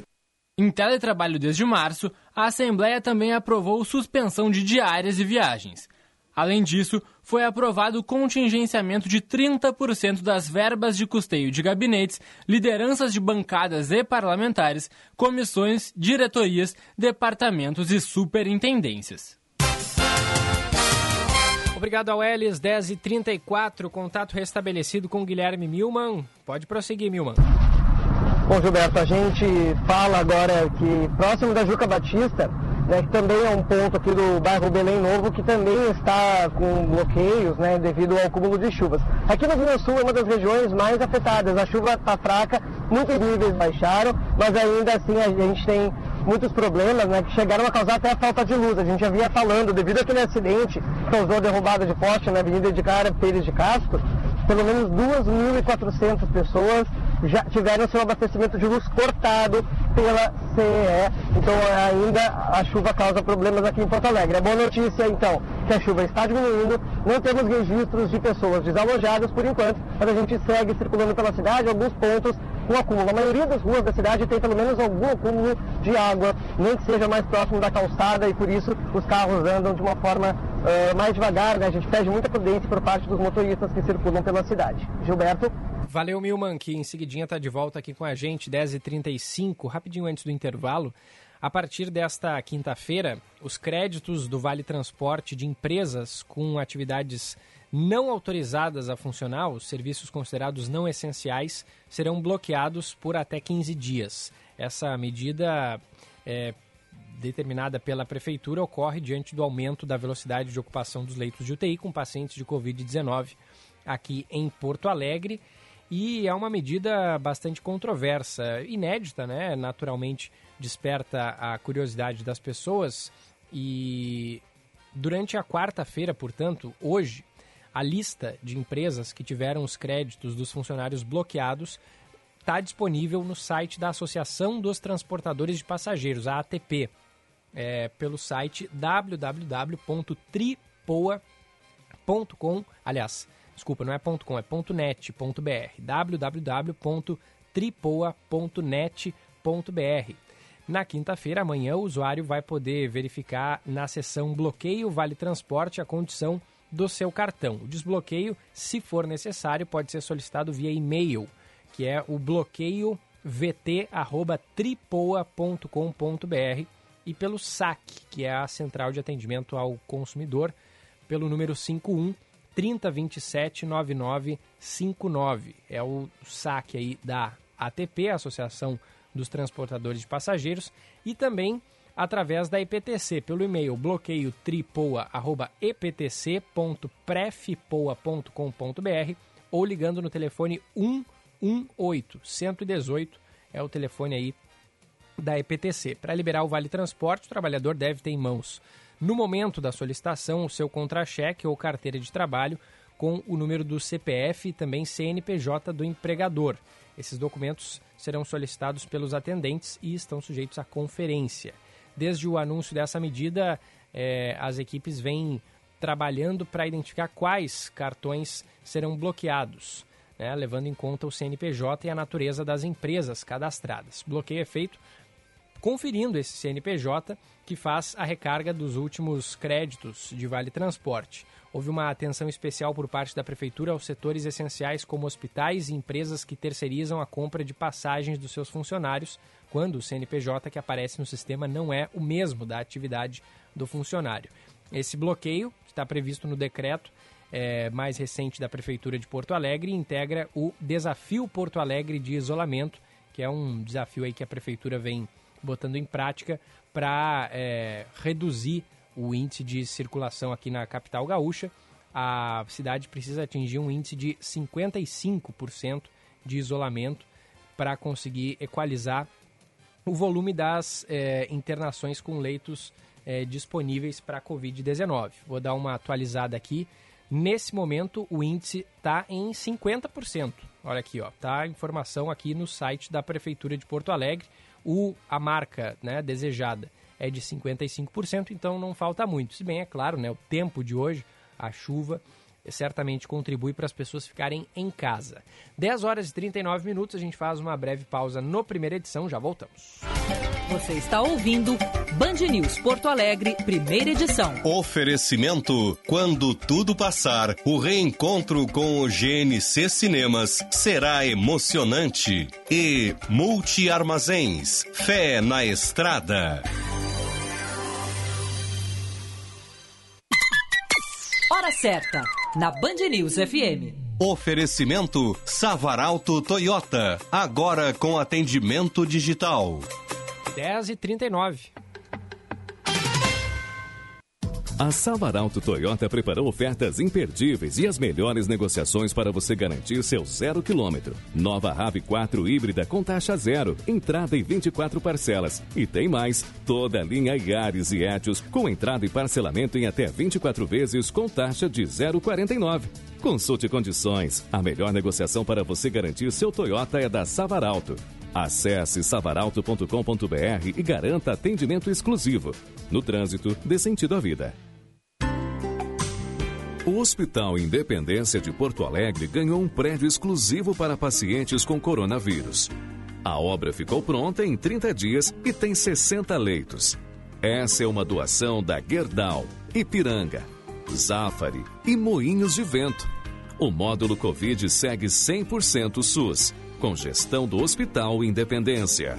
Em teletrabalho desde março, a Assembleia também aprovou suspensão de diárias e viagens. Além disso, foi aprovado o contingenciamento de 30% das verbas de custeio de gabinetes, lideranças de bancadas e parlamentares, comissões, diretorias, departamentos e superintendências. Obrigado ao Elis, 10h34, contato restabelecido com Guilherme Milman. Pode prosseguir, Milman. Bom, Gilberto, a gente fala agora que próximo da Juca Batista, né, que também é um ponto aqui do bairro Belém Novo, que também está com bloqueios né, devido ao acúmulo de chuvas. Aqui no Rio Sul é uma das regiões mais afetadas. A chuva está fraca, muitos níveis baixaram, mas ainda assim a gente tem muitos problemas né, que chegaram a causar até a falta de luz. A gente já vinha falando, devido àquele acidente que causou a derrubada de poste na Avenida de Cara Pires de Castro, pelo menos 2.400 pessoas já tiveram seu abastecimento de luz cortado pela CE. Então ainda a chuva causa problemas aqui em Porto Alegre. A boa notícia então que a chuva está diminuindo, não temos registros de pessoas desalojadas por enquanto, mas a gente segue circulando pela cidade, alguns pontos com acúmulo. A maioria das ruas da cidade tem pelo menos algum acúmulo de água, nem que seja mais próximo da calçada e por isso os carros andam de uma forma uh, mais devagar, né? A gente pede muita prudência por parte dos motoristas que circulam pela cidade. Gilberto? Valeu, Milman, que em seguidinha está de volta aqui com a gente, 10h35, rapidinho antes do intervalo. A partir desta quinta-feira, os créditos do Vale Transporte de empresas com atividades não autorizadas a funcionar, os serviços considerados não essenciais, serão bloqueados por até 15 dias. Essa medida é, determinada pela Prefeitura ocorre diante do aumento da velocidade de ocupação dos leitos de UTI com pacientes de Covid-19 aqui em Porto Alegre e é uma medida bastante controversa, inédita, né? Naturalmente desperta a curiosidade das pessoas e durante a quarta-feira, portanto, hoje, a lista de empresas que tiveram os créditos dos funcionários bloqueados está disponível no site da Associação dos Transportadores de Passageiros, a ATP, é, pelo site www.tripoa.com, aliás, Desculpa, não é .com, é .net.br. www.tripoa.net.br. Na quinta-feira, amanhã, o usuário vai poder verificar na seção Bloqueio Vale Transporte a condição do seu cartão. O desbloqueio, se for necessário, pode ser solicitado via e-mail, que é o bloqueio vt@tripoa.com.br e pelo SAC, que é a Central de Atendimento ao Consumidor, pelo número 51 3027 59. É o saque aí da ATP, Associação dos Transportadores de Passageiros, e também através da EPTC, pelo e-mail bloqueio ou ligando no telefone 118 118 é o telefone aí da EPTC. Para liberar o Vale Transporte, o trabalhador deve ter em mãos, no momento da solicitação, o seu contra-cheque ou carteira de trabalho com o número do CPF e também CNPJ do empregador. Esses documentos serão solicitados pelos atendentes e estão sujeitos à conferência. Desde o anúncio dessa medida, eh, as equipes vêm trabalhando para identificar quais cartões serão bloqueados, né, levando em conta o CNPJ e a natureza das empresas cadastradas. Bloqueio é feito conferindo esse CNPJ que faz a recarga dos últimos créditos de Vale Transporte. Houve uma atenção especial por parte da Prefeitura aos setores essenciais como hospitais e empresas que terceirizam a compra de passagens dos seus funcionários, quando o CNPJ que aparece no sistema não é o mesmo da atividade do funcionário. Esse bloqueio está previsto no decreto é, mais recente da Prefeitura de Porto Alegre e integra o Desafio Porto Alegre de Isolamento, que é um desafio aí que a Prefeitura vem botando em prática para é, reduzir o índice de circulação aqui na capital gaúcha. A cidade precisa atingir um índice de 55% de isolamento para conseguir equalizar o volume das é, internações com leitos é, disponíveis para a Covid-19. Vou dar uma atualizada aqui. Nesse momento, o índice está em 50%. Olha aqui, ó, tá a informação aqui no site da Prefeitura de Porto Alegre. O, a marca né, desejada é de 55%, então não falta muito. Se bem, é claro, né, o tempo de hoje, a chuva, certamente contribui para as pessoas ficarem em casa. 10 horas e 39 minutos, a gente faz uma breve pausa no primeira edição, já voltamos. Você está ouvindo Band News Porto Alegre, primeira edição. Oferecimento: quando tudo passar, o reencontro com o GNC Cinemas será emocionante. E Multi Armazéns, fé na estrada. Hora certa, na Band News FM. Oferecimento Savaralto Toyota, agora com atendimento digital. 10 e 39 A Savaralto Toyota preparou ofertas imperdíveis e as melhores negociações para você garantir seu zero quilômetro. Nova RAV4 híbrida com taxa zero, entrada em 24 parcelas. E tem mais, toda a linha Yaris e Etios com entrada e parcelamento em até 24 vezes com taxa de 0,49. Consulte condições. A melhor negociação para você garantir seu Toyota é da Savaralto. Acesse savaralto.com.br e garanta atendimento exclusivo. No trânsito, dê sentido à vida. O Hospital Independência de Porto Alegre ganhou um prédio exclusivo para pacientes com coronavírus. A obra ficou pronta em 30 dias e tem 60 leitos. Essa é uma doação da Gerdau, Ipiranga, Zafari e Moinhos de Vento. O módulo Covid segue 100% SUS, com gestão do Hospital Independência.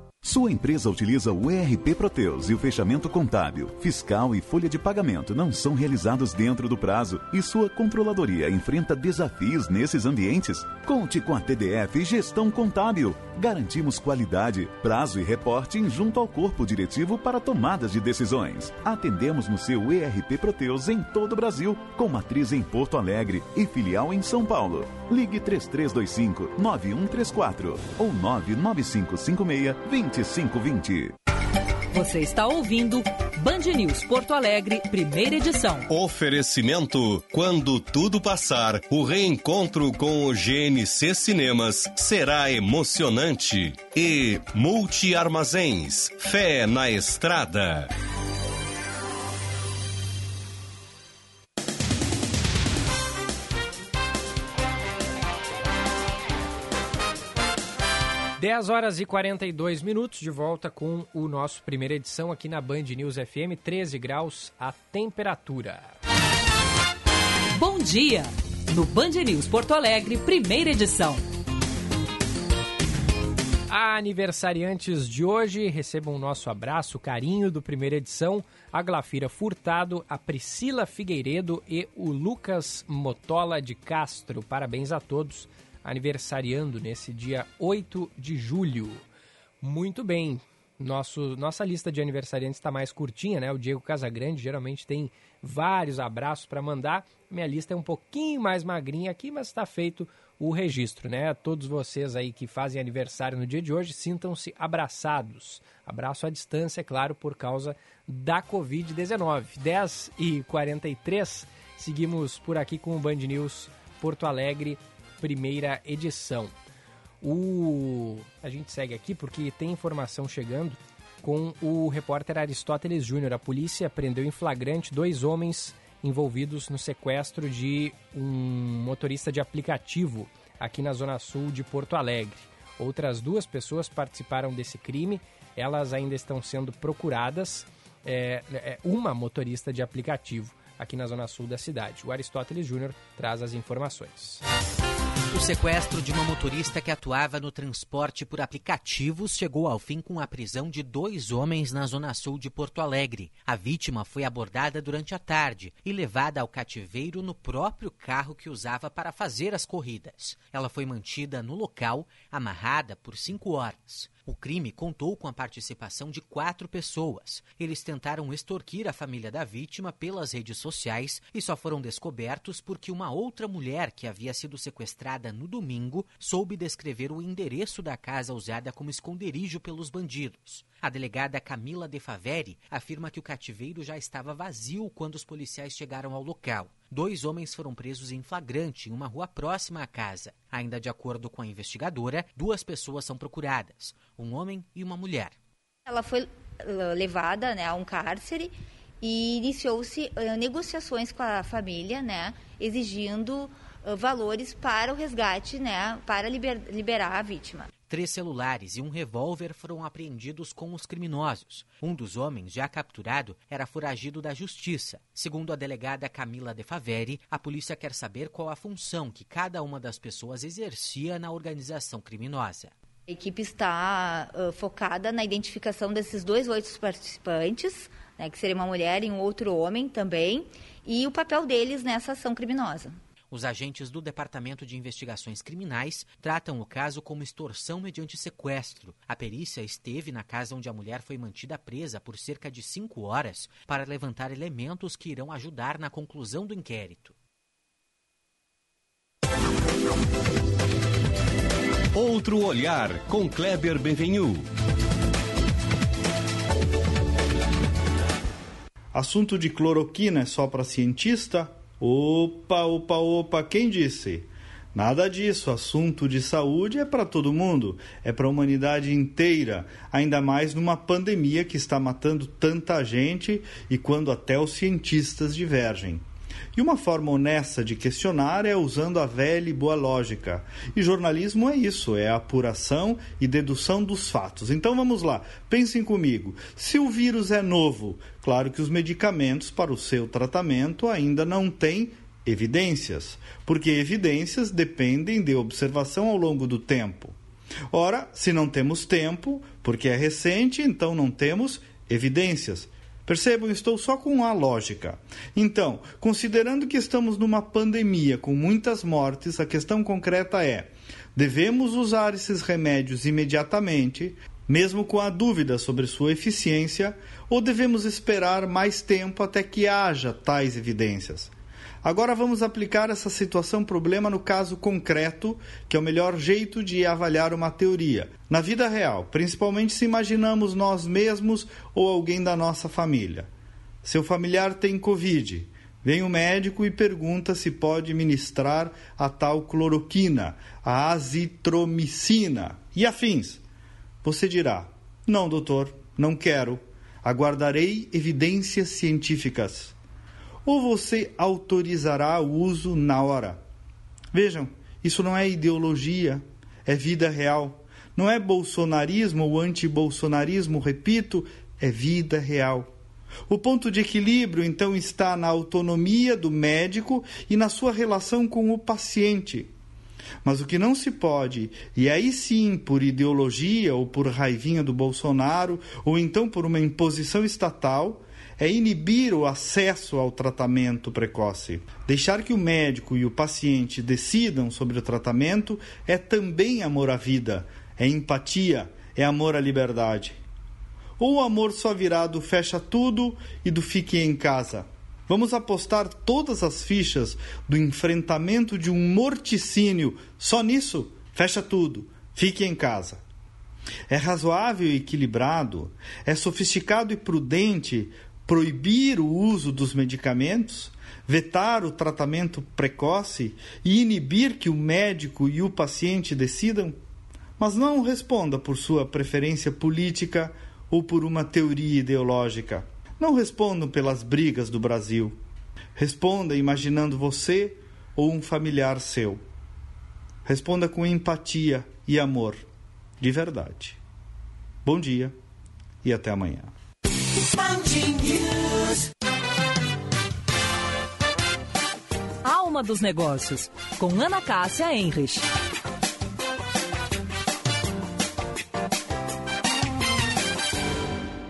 Sua empresa utiliza o ERP Proteus e o fechamento contábil, fiscal e folha de pagamento não são realizados dentro do prazo e sua controladoria enfrenta desafios nesses ambientes? Conte com a TDF Gestão Contábil. Garantimos qualidade, prazo e reporting junto ao corpo diretivo para tomadas de decisões. Atendemos no seu ERP Proteus em todo o Brasil, com matriz em Porto Alegre e filial em São Paulo. Ligue 3325 9134 ou 99556 2520. Você está ouvindo Band News Porto Alegre, primeira edição. Oferecimento: quando tudo passar, o reencontro com o GNC Cinemas será emocionante. E Multi Armazéns, fé na estrada. 10 horas e 42 minutos, de volta com o nosso primeira edição aqui na Band News FM, 13 graus a temperatura. Bom dia! No Band News Porto Alegre, primeira edição. Aniversariantes de hoje, recebam o nosso abraço, carinho do primeira edição, a Glafira Furtado, a Priscila Figueiredo e o Lucas Motola de Castro. Parabéns a todos aniversariando nesse dia 8 de julho. Muito bem, nosso, nossa lista de aniversariantes está mais curtinha, né? O Diego Casagrande geralmente tem vários abraços para mandar. Minha lista é um pouquinho mais magrinha aqui, mas está feito o registro, né? Todos vocês aí que fazem aniversário no dia de hoje, sintam-se abraçados. Abraço à distância, é claro, por causa da Covid-19. 10 e 43 seguimos por aqui com o Band News Porto Alegre primeira edição. O... A gente segue aqui porque tem informação chegando com o repórter Aristóteles Júnior. A polícia prendeu em flagrante dois homens envolvidos no sequestro de um motorista de aplicativo aqui na zona sul de Porto Alegre. Outras duas pessoas participaram desse crime, elas ainda estão sendo procuradas. É, é uma motorista de aplicativo aqui na zona sul da cidade. O Aristóteles Júnior traz as informações. O sequestro de uma motorista que atuava no transporte por aplicativos chegou ao fim com a prisão de dois homens na zona sul de Porto Alegre. A vítima foi abordada durante a tarde e levada ao cativeiro no próprio carro que usava para fazer as corridas. Ela foi mantida no local, amarrada por cinco horas. O crime contou com a participação de quatro pessoas. Eles tentaram extorquir a família da vítima pelas redes sociais e só foram descobertos porque uma outra mulher que havia sido sequestrada no domingo soube descrever o endereço da casa usada como esconderijo pelos bandidos. A delegada Camila De Faveri afirma que o cativeiro já estava vazio quando os policiais chegaram ao local. Dois homens foram presos em flagrante em uma rua próxima à casa. Ainda de acordo com a investigadora, duas pessoas são procuradas: um homem e uma mulher. Ela foi eh, levada né, a um cárcere e iniciou-se uh, negociações com a família, né, exigindo uh, valores para o resgate, né, para liber liberar a vítima. Três celulares e um revólver foram apreendidos com os criminosos. Um dos homens, já capturado, era foragido da justiça. Segundo a delegada Camila De Faveri, a polícia quer saber qual a função que cada uma das pessoas exercia na organização criminosa. A equipe está uh, focada na identificação desses dois oito participantes, né, que seria uma mulher e um outro homem também, e o papel deles nessa ação criminosa. Os agentes do Departamento de Investigações Criminais tratam o caso como extorsão mediante sequestro. A perícia esteve na casa onde a mulher foi mantida presa por cerca de cinco horas para levantar elementos que irão ajudar na conclusão do inquérito. Outro olhar com Kleber Benvenu. Assunto de cloroquina é só para cientista? Opa, opa, opa, quem disse? Nada disso, assunto de saúde é para todo mundo, é para a humanidade inteira, ainda mais numa pandemia que está matando tanta gente e quando até os cientistas divergem. E uma forma honesta de questionar é usando a velha e boa lógica. E jornalismo é isso, é apuração e dedução dos fatos. Então vamos lá, pensem comigo. Se o vírus é novo, claro que os medicamentos para o seu tratamento ainda não têm evidências, porque evidências dependem de observação ao longo do tempo. Ora, se não temos tempo, porque é recente, então não temos evidências. Percebam, estou só com a lógica. Então, considerando que estamos numa pandemia com muitas mortes, a questão concreta é: devemos usar esses remédios imediatamente, mesmo com a dúvida sobre sua eficiência, ou devemos esperar mais tempo até que haja tais evidências? Agora vamos aplicar essa situação problema no caso concreto, que é o melhor jeito de avaliar uma teoria. Na vida real, principalmente se imaginamos nós mesmos ou alguém da nossa família. Seu familiar tem Covid. Vem o médico e pergunta se pode ministrar a tal cloroquina, a azitromicina e afins. Você dirá: Não, doutor, não quero. Aguardarei evidências científicas ou você autorizará o uso na hora. Vejam, isso não é ideologia, é vida real. Não é bolsonarismo ou anti-bolsonarismo, repito, é vida real. O ponto de equilíbrio, então, está na autonomia do médico e na sua relação com o paciente. Mas o que não se pode, e aí sim por ideologia ou por raivinha do Bolsonaro, ou então por uma imposição estatal, é inibir o acesso ao tratamento precoce. Deixar que o médico e o paciente decidam sobre o tratamento é também amor à vida, é empatia, é amor à liberdade. Ou o amor só virá do fecha tudo e do fique em casa? Vamos apostar todas as fichas do enfrentamento de um morticínio só nisso? Fecha tudo, fique em casa. É razoável e equilibrado, é sofisticado e prudente proibir o uso dos medicamentos, vetar o tratamento precoce e inibir que o médico e o paciente decidam? Mas não responda por sua preferência política ou por uma teoria ideológica. Não respondam pelas brigas do Brasil. Responda imaginando você ou um familiar seu. Responda com empatia e amor, de verdade. Bom dia e até amanhã. Alma dos Negócios, com Ana Cássia Enrich.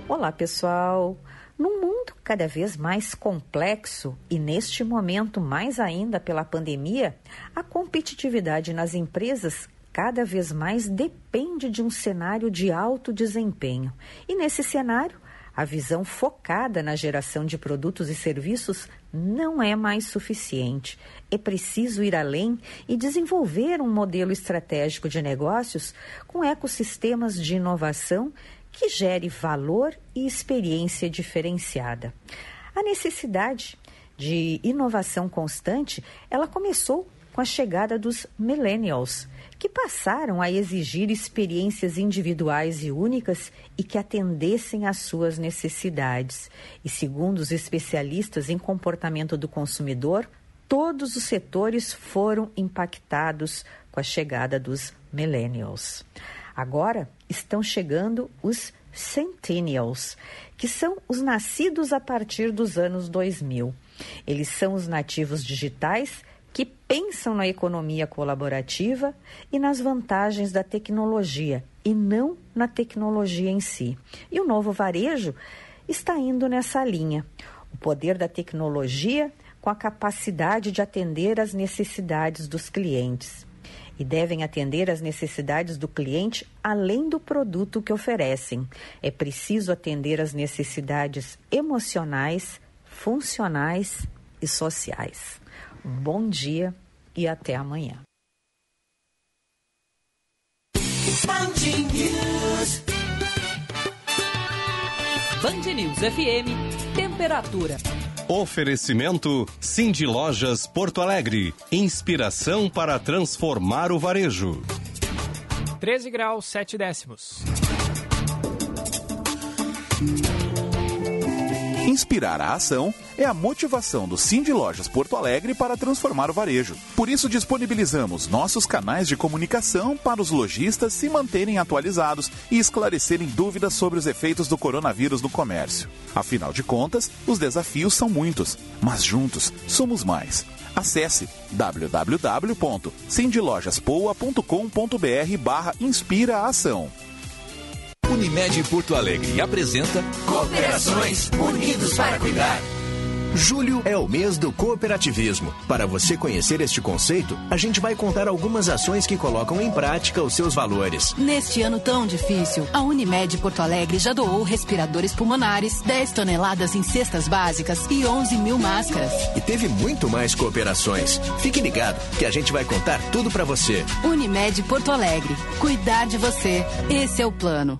Olá, pessoal. Num mundo cada vez mais complexo e neste momento mais ainda pela pandemia, a competitividade nas empresas cada vez mais depende de um cenário de alto desempenho. E nesse cenário, a visão focada na geração de produtos e serviços não é mais suficiente. É preciso ir além e desenvolver um modelo estratégico de negócios com ecossistemas de inovação que gere valor e experiência diferenciada. A necessidade de inovação constante, ela começou com a chegada dos millennials, que passaram a exigir experiências individuais e únicas e que atendessem às suas necessidades. E segundo os especialistas em comportamento do consumidor, todos os setores foram impactados com a chegada dos millennials. Agora estão chegando os Centennials, que são os nascidos a partir dos anos 2000. Eles são os nativos digitais que pensam na economia colaborativa e nas vantagens da tecnologia, e não na tecnologia em si. E o novo varejo está indo nessa linha. O poder da tecnologia com a capacidade de atender às necessidades dos clientes e devem atender às necessidades do cliente além do produto que oferecem. É preciso atender às necessidades emocionais, funcionais e sociais. Bom dia e até amanhã. Band News FM, temperatura. Oferecimento Cindy Lojas Porto Alegre. Inspiração para transformar o varejo. 13 graus 7 décimos. Inspirar a ação é a motivação do Cindy Lojas Porto Alegre para transformar o varejo. Por isso, disponibilizamos nossos canais de comunicação para os lojistas se manterem atualizados e esclarecerem dúvidas sobre os efeitos do coronavírus no comércio. Afinal de contas, os desafios são muitos, mas juntos somos mais. Acesse www.cindylojaspoa.com.br barra Inspira Ação. Unimed Porto Alegre apresenta Cooperações Unidos para Cuidar. Julho é o mês do cooperativismo. Para você conhecer este conceito, a gente vai contar algumas ações que colocam em prática os seus valores. Neste ano tão difícil, a Unimed Porto Alegre já doou respiradores pulmonares, 10 toneladas em cestas básicas e 11 mil máscaras. E teve muito mais cooperações. Fique ligado que a gente vai contar tudo para você. Unimed Porto Alegre. Cuidar de você. Esse é o plano.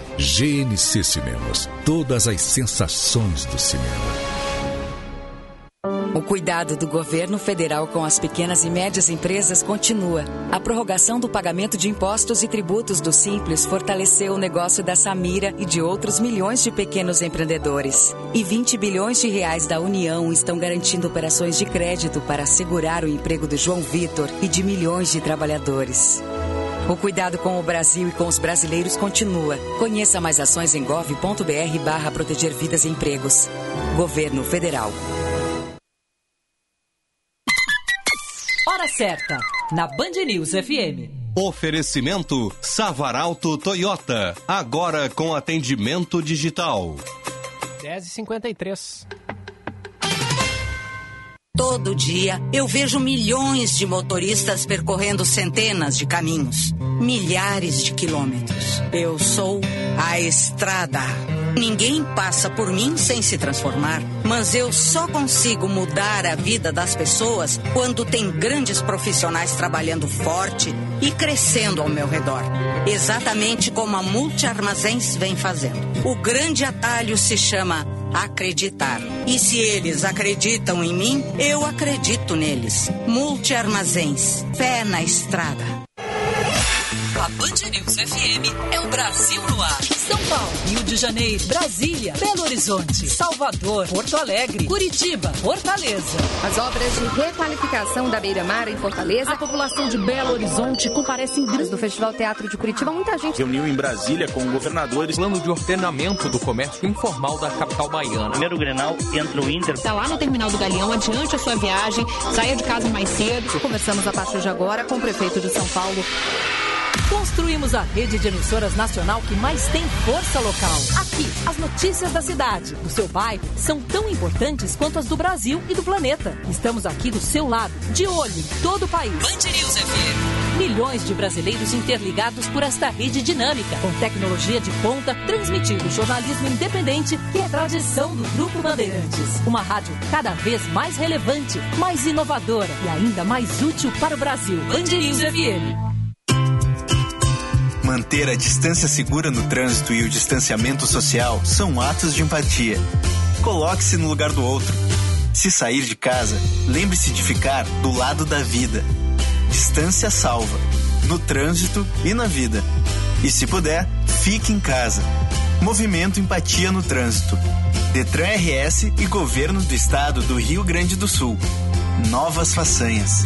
GNC Cinemas. Todas as sensações do cinema. O cuidado do governo federal com as pequenas e médias empresas continua. A prorrogação do pagamento de impostos e tributos do Simples fortaleceu o negócio da Samira e de outros milhões de pequenos empreendedores. E 20 bilhões de reais da União estão garantindo operações de crédito para assegurar o emprego do João Vitor e de milhões de trabalhadores. O cuidado com o Brasil e com os brasileiros continua. Conheça mais ações em gov.br barra proteger vidas e empregos. Governo Federal. Hora certa, na Band News FM. Oferecimento Savaralto Toyota, agora com atendimento digital. 10h53. Todo dia eu vejo milhões de motoristas percorrendo centenas de caminhos, milhares de quilômetros. Eu sou a estrada. Ninguém passa por mim sem se transformar, mas eu só consigo mudar a vida das pessoas quando tem grandes profissionais trabalhando forte e crescendo ao meu redor. Exatamente como a Multi Armazéns vem fazendo. O grande atalho se chama acreditar. E se eles acreditam em mim, eu acredito neles. Multi Armazéns. Fé na estrada. A Band News FM é o Brasil no ar. São Paulo, Rio de Janeiro, Brasília, Belo Horizonte, Salvador, Porto Alegre, Curitiba, Fortaleza. As obras de requalificação da Beira-Mar em Fortaleza. A população de Belo Horizonte comparece em do Festival Teatro de Curitiba. Muita gente reuniu em Brasília com governadores. Plano de ordenamento do comércio informal da capital baiana. Primeiro Grenal entra o Inter. Está lá no terminal do Galeão, adiante a sua viagem, saia de casa mais cedo. Conversamos a partir de agora com o prefeito de São Paulo. Construímos a rede de emissoras nacional que mais tem força local. Aqui, as notícias da cidade, do seu bairro, são tão importantes quanto as do Brasil e do planeta. Estamos aqui do seu lado, de olho em todo o país. Band News FM. Milhões de brasileiros interligados por esta rede dinâmica, com tecnologia de ponta, transmitindo jornalismo independente e a tradição do Grupo Bandeirantes. Uma rádio cada vez mais relevante, mais inovadora e ainda mais útil para o Brasil. Band News FM. Manter a distância segura no trânsito e o distanciamento social são atos de empatia. Coloque-se no lugar do outro. Se sair de casa, lembre-se de ficar do lado da vida. Distância salva, no trânsito e na vida. E se puder, fique em casa. Movimento Empatia no Trânsito. Detran RS e Governo do Estado do Rio Grande do Sul. Novas façanhas.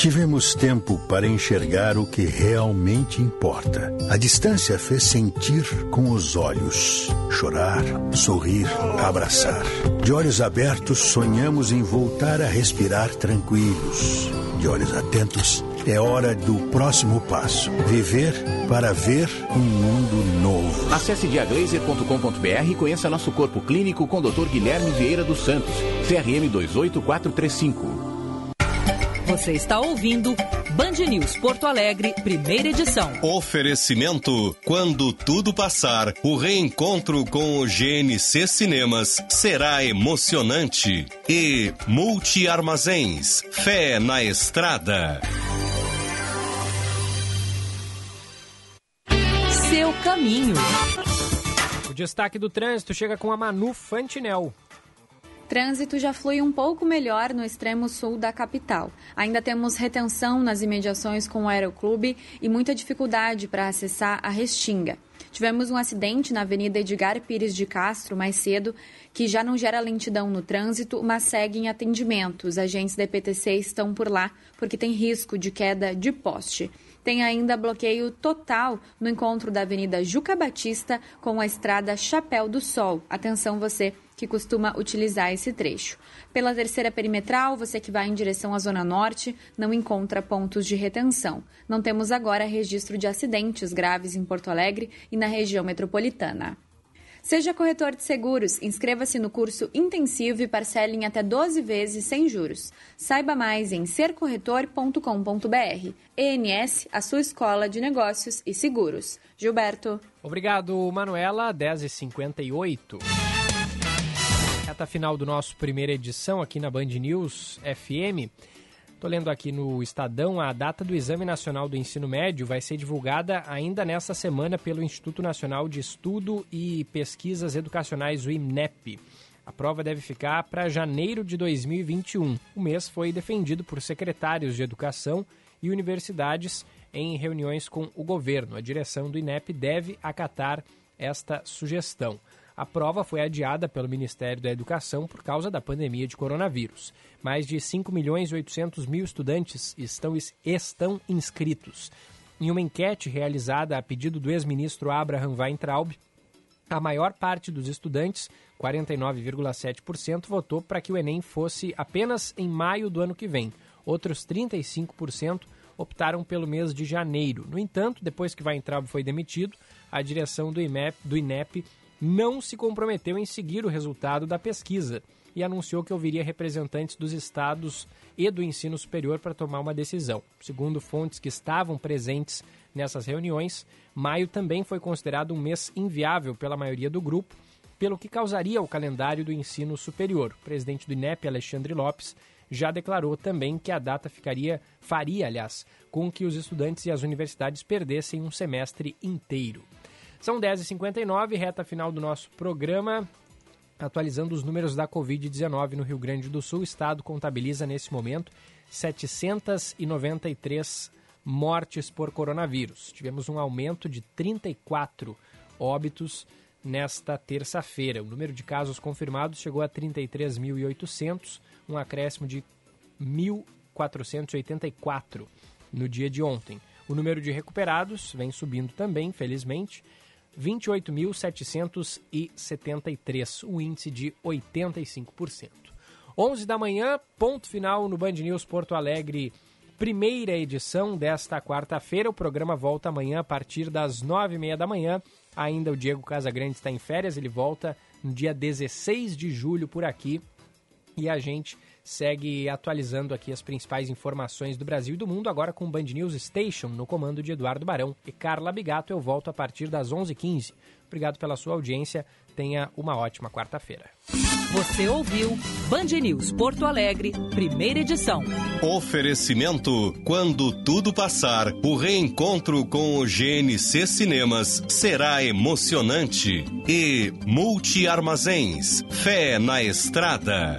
Tivemos tempo para enxergar o que realmente importa. A distância fez sentir com os olhos, chorar, sorrir, abraçar. De olhos abertos, sonhamos em voltar a respirar tranquilos. De olhos atentos, é hora do próximo passo. Viver para ver um mundo novo. Acesse diaglaser.com.br e conheça nosso corpo clínico com o Dr. Guilherme Vieira dos Santos, CRM 28435. Você está ouvindo Band News Porto Alegre, primeira edição. Oferecimento: quando tudo passar, o reencontro com o GNC Cinemas será emocionante. E Multi Armazéns, fé na estrada. caminho. O destaque do trânsito chega com a Manu Fantinel. Trânsito já flui um pouco melhor no extremo sul da capital. Ainda temos retenção nas imediações com o Aeroclube e muita dificuldade para acessar a Restinga. Tivemos um acidente na Avenida Edgar Pires de Castro mais cedo, que já não gera lentidão no trânsito, mas segue em atendimento. Os agentes da EPTC estão por lá porque tem risco de queda de poste. Tem ainda bloqueio total no encontro da Avenida Juca Batista com a estrada Chapéu do Sol. Atenção você que costuma utilizar esse trecho. Pela terceira perimetral, você que vai em direção à Zona Norte não encontra pontos de retenção. Não temos agora registro de acidentes graves em Porto Alegre e na região metropolitana. Seja corretor de seguros, inscreva-se no curso intensivo e parcele em até 12 vezes sem juros. Saiba mais em sercorretor.com.br. ENS, a sua escola de negócios e seguros. Gilberto. Obrigado, Manuela. 10h58 reta final do nosso primeira edição aqui na Band News FM. Estou lendo aqui no Estadão, a data do Exame Nacional do Ensino Médio vai ser divulgada ainda nesta semana pelo Instituto Nacional de Estudo e Pesquisas Educacionais, o INEP. A prova deve ficar para janeiro de 2021. O mês foi defendido por secretários de educação e universidades em reuniões com o governo. A direção do INEP deve acatar esta sugestão. A prova foi adiada pelo Ministério da Educação por causa da pandemia de coronavírus. Mais de 5 milhões e 800 mil estudantes estão, estão inscritos. Em uma enquete realizada a pedido do ex-ministro Abraham Weintraub, a maior parte dos estudantes, 49,7%, votou para que o Enem fosse apenas em maio do ano que vem. Outros 35% optaram pelo mês de janeiro. No entanto, depois que Weintraub foi demitido, a direção do INEP, do INEP não se comprometeu em seguir o resultado da pesquisa e anunciou que ouviria representantes dos estados e do ensino superior para tomar uma decisão. Segundo fontes que estavam presentes nessas reuniões, maio também foi considerado um mês inviável pela maioria do grupo, pelo que causaria o calendário do ensino superior. O presidente do INEP, Alexandre Lopes, já declarou também que a data ficaria, faria, aliás, com que os estudantes e as universidades perdessem um semestre inteiro. São 10h59, reta final do nosso programa. Atualizando os números da Covid-19 no Rio Grande do Sul, o estado contabiliza nesse momento 793 mortes por coronavírus. Tivemos um aumento de 34 óbitos nesta terça-feira. O número de casos confirmados chegou a 33.800, um acréscimo de 1.484 no dia de ontem. O número de recuperados vem subindo também, felizmente, 28.773, um índice de 85%. 11 da manhã, ponto final no Band News Porto Alegre, primeira edição desta quarta-feira. O programa volta amanhã a partir das 9h30 da manhã. Ainda o Diego Casagrande está em férias, ele volta no dia 16 de julho por aqui. E a gente segue atualizando aqui as principais informações do Brasil e do mundo, agora com o Band News Station, no comando de Eduardo Barão e Carla Bigato. Eu volto a partir das 11h15. Obrigado pela sua audiência. Tenha uma ótima quarta-feira. Você ouviu Band News Porto Alegre, primeira edição. Oferecimento: quando tudo passar, o reencontro com o GNC Cinemas será emocionante. E Multi Armazéns, fé na estrada.